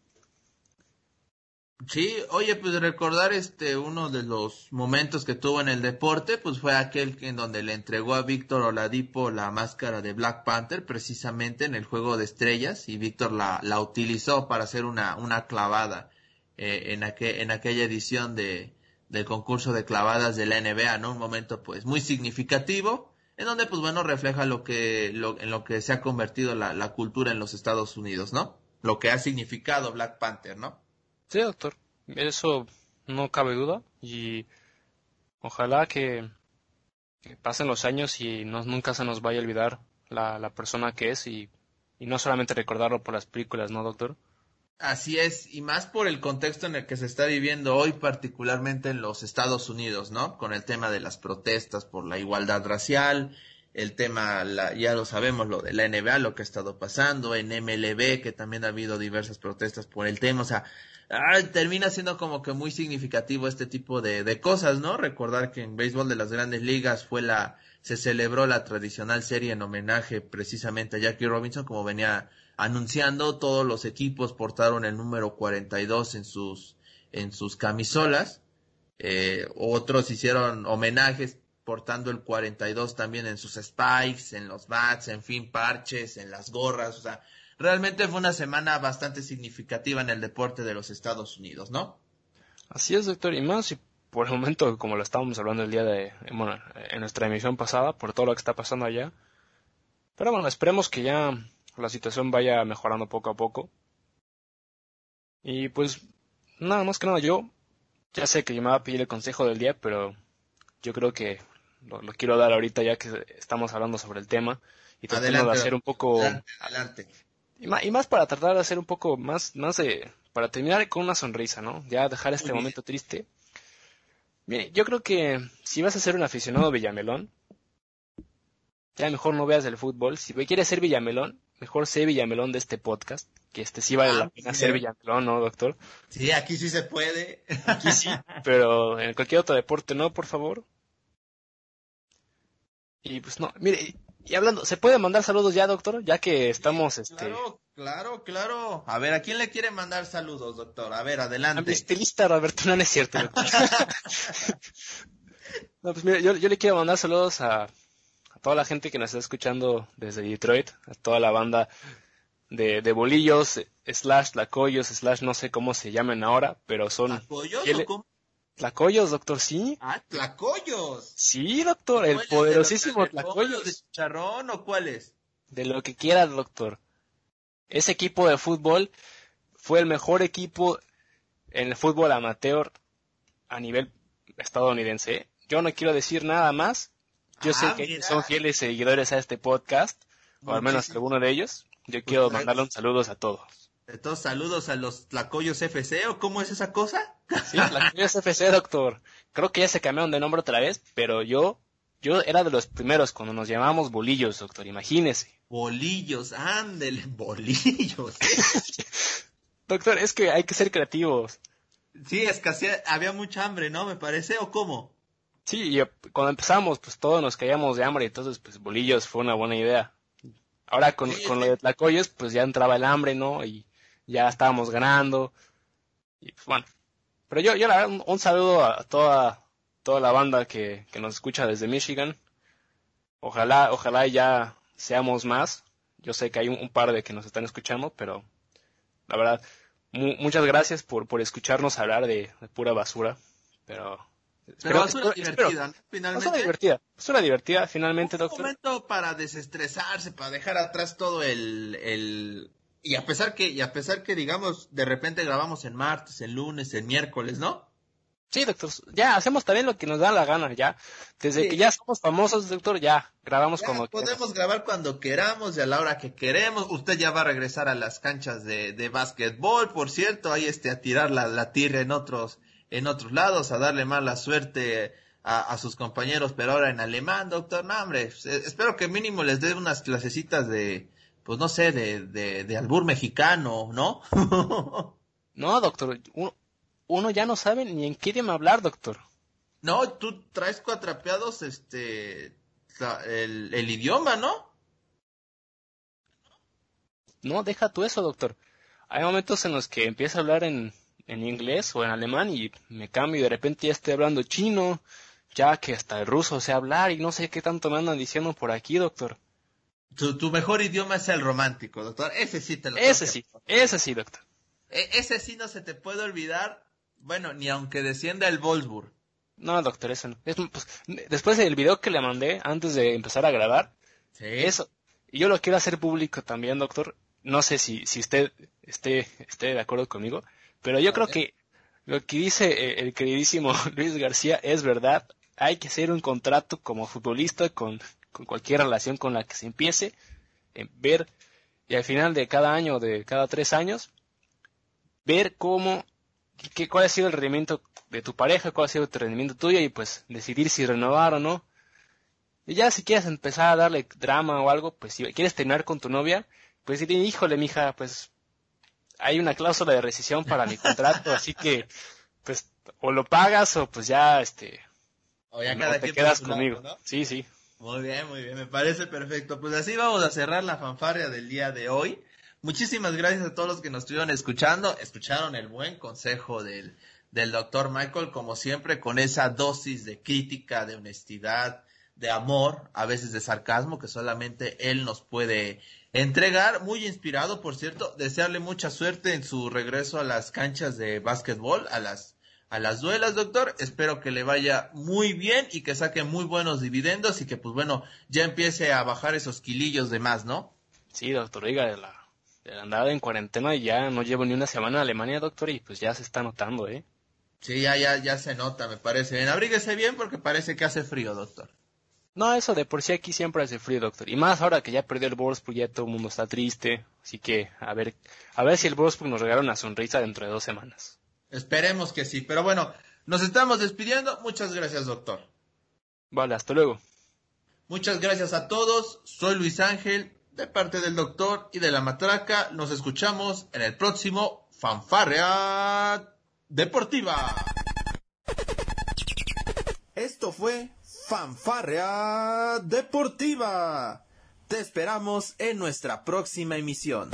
Sí, oye, pues recordar este uno de los momentos que tuvo en el deporte, pues fue aquel en donde le entregó a Víctor Oladipo la máscara de Black Panther, precisamente en el juego de estrellas, y Víctor la, la utilizó para hacer una, una clavada eh, en, en aquella edición de, del concurso de clavadas de la NBA, ¿no? Un momento pues muy significativo, en donde pues bueno refleja lo que, lo, en lo que se ha convertido la, la cultura en los Estados Unidos, ¿no? Lo que ha significado Black Panther, ¿no? Sí, doctor. Eso no cabe duda. Y ojalá que, pasen los años y no, nunca se nos vaya a olvidar la, la persona que es y, y no solamente recordarlo por las películas, ¿no, doctor? Así es, y más por el contexto en el que se está viviendo hoy, particularmente en los Estados Unidos, ¿no? Con el tema de las protestas por la igualdad racial, el tema, la, ya lo sabemos, lo de la NBA, lo que ha estado pasando, en MLB, que también ha habido diversas protestas por el tema, o sea, ah, termina siendo como que muy significativo este tipo de, de cosas, ¿no? Recordar que en béisbol de las grandes ligas fue la, se celebró la tradicional serie en homenaje precisamente a Jackie Robinson, como venía anunciando, todos los equipos portaron el número 42 en sus, en sus camisolas, eh, otros hicieron homenajes portando el 42 también en sus spikes, en los bats, en fin, parches, en las gorras, o sea, realmente fue una semana bastante significativa en el deporte de los Estados Unidos, ¿no? Así es, doctor, y más si por el momento, como lo estábamos hablando el día de, en nuestra emisión pasada, por todo lo que está pasando allá. Pero bueno, esperemos que ya, la situación vaya mejorando poco a poco. Y pues, nada más que nada, yo ya sé que yo me va a pedir el consejo del día, pero yo creo que lo, quiero dar ahorita ya que estamos hablando sobre el tema y tratando de hacer un poco... Adelante. Y, más, y más para tratar de hacer un poco más, más de... para terminar con una sonrisa, ¿no? Ya dejar este momento triste. Mire, yo creo que si vas a ser un aficionado Villamelón, ya mejor no veas el fútbol. Si quieres ser Villamelón, mejor sé Villamelón de este podcast, que este sí vale la ah, pena ser Villamelón, ¿no, doctor? Sí, aquí sí se puede. Aquí sí, pero en cualquier otro deporte no, por favor. Y pues no, mire, y hablando, ¿se puede mandar saludos ya, doctor? Ya que estamos, este... Claro, claro, claro. A ver, ¿a quién le quiere mandar saludos, doctor? A ver, adelante. A mi estilista Roberto, no, es cierto, doctor. no, pues mire, yo, yo le quiero mandar saludos a, toda la gente que nos está escuchando desde Detroit, a toda la banda de, de bolillos, slash lacoyos, slash no sé cómo se llamen ahora, pero son... ¿Lacoyos o cómo? Tlacoyos, doctor, sí. Ah, Tlacoyos. Sí, doctor, el poderosísimo Tlacoyos. ¿De charrón o cuáles? De lo que quiera, doctor. Ese equipo de fútbol fue el mejor equipo en el fútbol amateur a nivel estadounidense. Yo no quiero decir nada más. Yo sé ah, que son fieles seguidores a este podcast, o al menos alguno de ellos. Yo pues quiero mandarle un saludos a todos. Todos saludos a los Tlacoyos FC, ¿o cómo es esa cosa? Sí, Tlacoyos FC, doctor. Creo que ya se cambiaron de nombre otra vez, pero yo, yo era de los primeros cuando nos llamábamos bolillos, doctor, imagínese. Bolillos, ándele, bolillos. doctor, es que hay que ser creativos. Sí, es que había mucha hambre, ¿no? Me parece, ¿o cómo? Sí, y cuando empezamos, pues todos nos caíamos de hambre, entonces, pues bolillos fue una buena idea. Ahora con, con lo de Tlacoyos, pues ya entraba el hambre, ¿no? Y ya estábamos ganando. Y pues, bueno. Pero yo, yo la verdad, un, saludo a toda, toda la banda que, que nos escucha desde Michigan. Ojalá, ojalá ya seamos más. Yo sé que hay un, par de que nos están escuchando, pero la verdad, muchas gracias por, por escucharnos hablar de, pura basura. Pero pero basura divertida, finalmente. Basura divertida, basura divertida, finalmente, un momento para desestresarse, para dejar atrás todo el, el, y a pesar que, y a pesar que digamos, de repente grabamos en martes, en lunes, en miércoles, ¿no? Sí, doctor, ya hacemos también lo que nos da la gana, ya. Desde que ya somos famosos, doctor, ya grabamos como Podemos grabar cuando queramos y a la hora que queremos. Usted ya va a regresar a las canchas de, de básquetbol, por cierto, ahí este, a tirar la, la tierra en otros, en otros lados, a darle mala suerte a, a, sus compañeros, pero ahora en alemán, doctor. No, hombre, espero que mínimo les dé unas clasecitas de, pues no sé, de, de, de albur mexicano, ¿no? no, doctor, uno, ya no sabe ni en qué idioma hablar, doctor. No, tú traes cuatrapeados, este, el, el idioma, ¿no? No, deja tú eso, doctor. Hay momentos en los que empiezo a hablar en, en inglés o en alemán y me cambio y de repente ya estoy hablando chino, ya que hasta el ruso sé hablar y no sé qué tanto me andan diciendo por aquí, doctor. Tu, mejor idioma es el romántico, doctor. Ese sí te lo Ese sí, ese sí, doctor. E, ese sí no se te puede olvidar, bueno, ni aunque descienda el Wolfsburg. No, doctor, eso no. Es, pues, después del video que le mandé antes de empezar a grabar, ¿Sí? eso, y yo lo quiero hacer público también, doctor. No sé si, si usted esté, esté de acuerdo conmigo, pero yo creo que lo que dice eh, el queridísimo Luis García es verdad. Hay que hacer un contrato como futbolista con con cualquier relación con la que se empiece, en ver, y al final de cada año, de cada tres años, ver cómo, qué, cuál ha sido el rendimiento de tu pareja, cuál ha sido el rendimiento tuyo, y pues decidir si renovar o no. Y ya si quieres empezar a darle drama o algo, pues si quieres terminar con tu novia, pues diré, híjole, mija, pues hay una cláusula de rescisión para mi contrato, así que, pues, o lo pagas o pues ya, este, o ya cada te quedas conmigo. Sí, sí. Muy bien, muy bien, me parece perfecto. Pues así vamos a cerrar la fanfarria del día de hoy. Muchísimas gracias a todos los que nos estuvieron escuchando. Escucharon el buen consejo del, del doctor Michael, como siempre, con esa dosis de crítica, de honestidad, de amor, a veces de sarcasmo, que solamente él nos puede entregar. Muy inspirado, por cierto, desearle mucha suerte en su regreso a las canchas de básquetbol, a las a las duelas, doctor. Espero que le vaya muy bien y que saque muy buenos dividendos y que, pues bueno, ya empiece a bajar esos kilillos de más, ¿no? Sí, doctor, oiga, de la, de la andada en cuarentena y ya no llevo ni una semana en Alemania, doctor, y pues ya se está notando, ¿eh? Sí, ya, ya, ya se nota, me parece bien. Abríguese bien porque parece que hace frío, doctor. No, eso de por sí aquí siempre hace frío, doctor. Y más ahora que ya perdió el Wolfsburg, ya todo el mundo está triste. Así que, a ver, a ver si el Wolfsburg nos regala una sonrisa dentro de dos semanas. Esperemos que sí. Pero bueno, nos estamos despidiendo. Muchas gracias, doctor. Vale, hasta luego. Muchas gracias a todos. Soy Luis Ángel, de parte del doctor y de la matraca. Nos escuchamos en el próximo Fanfarrea Deportiva. Esto fue Fanfarrea Deportiva. Te esperamos en nuestra próxima emisión.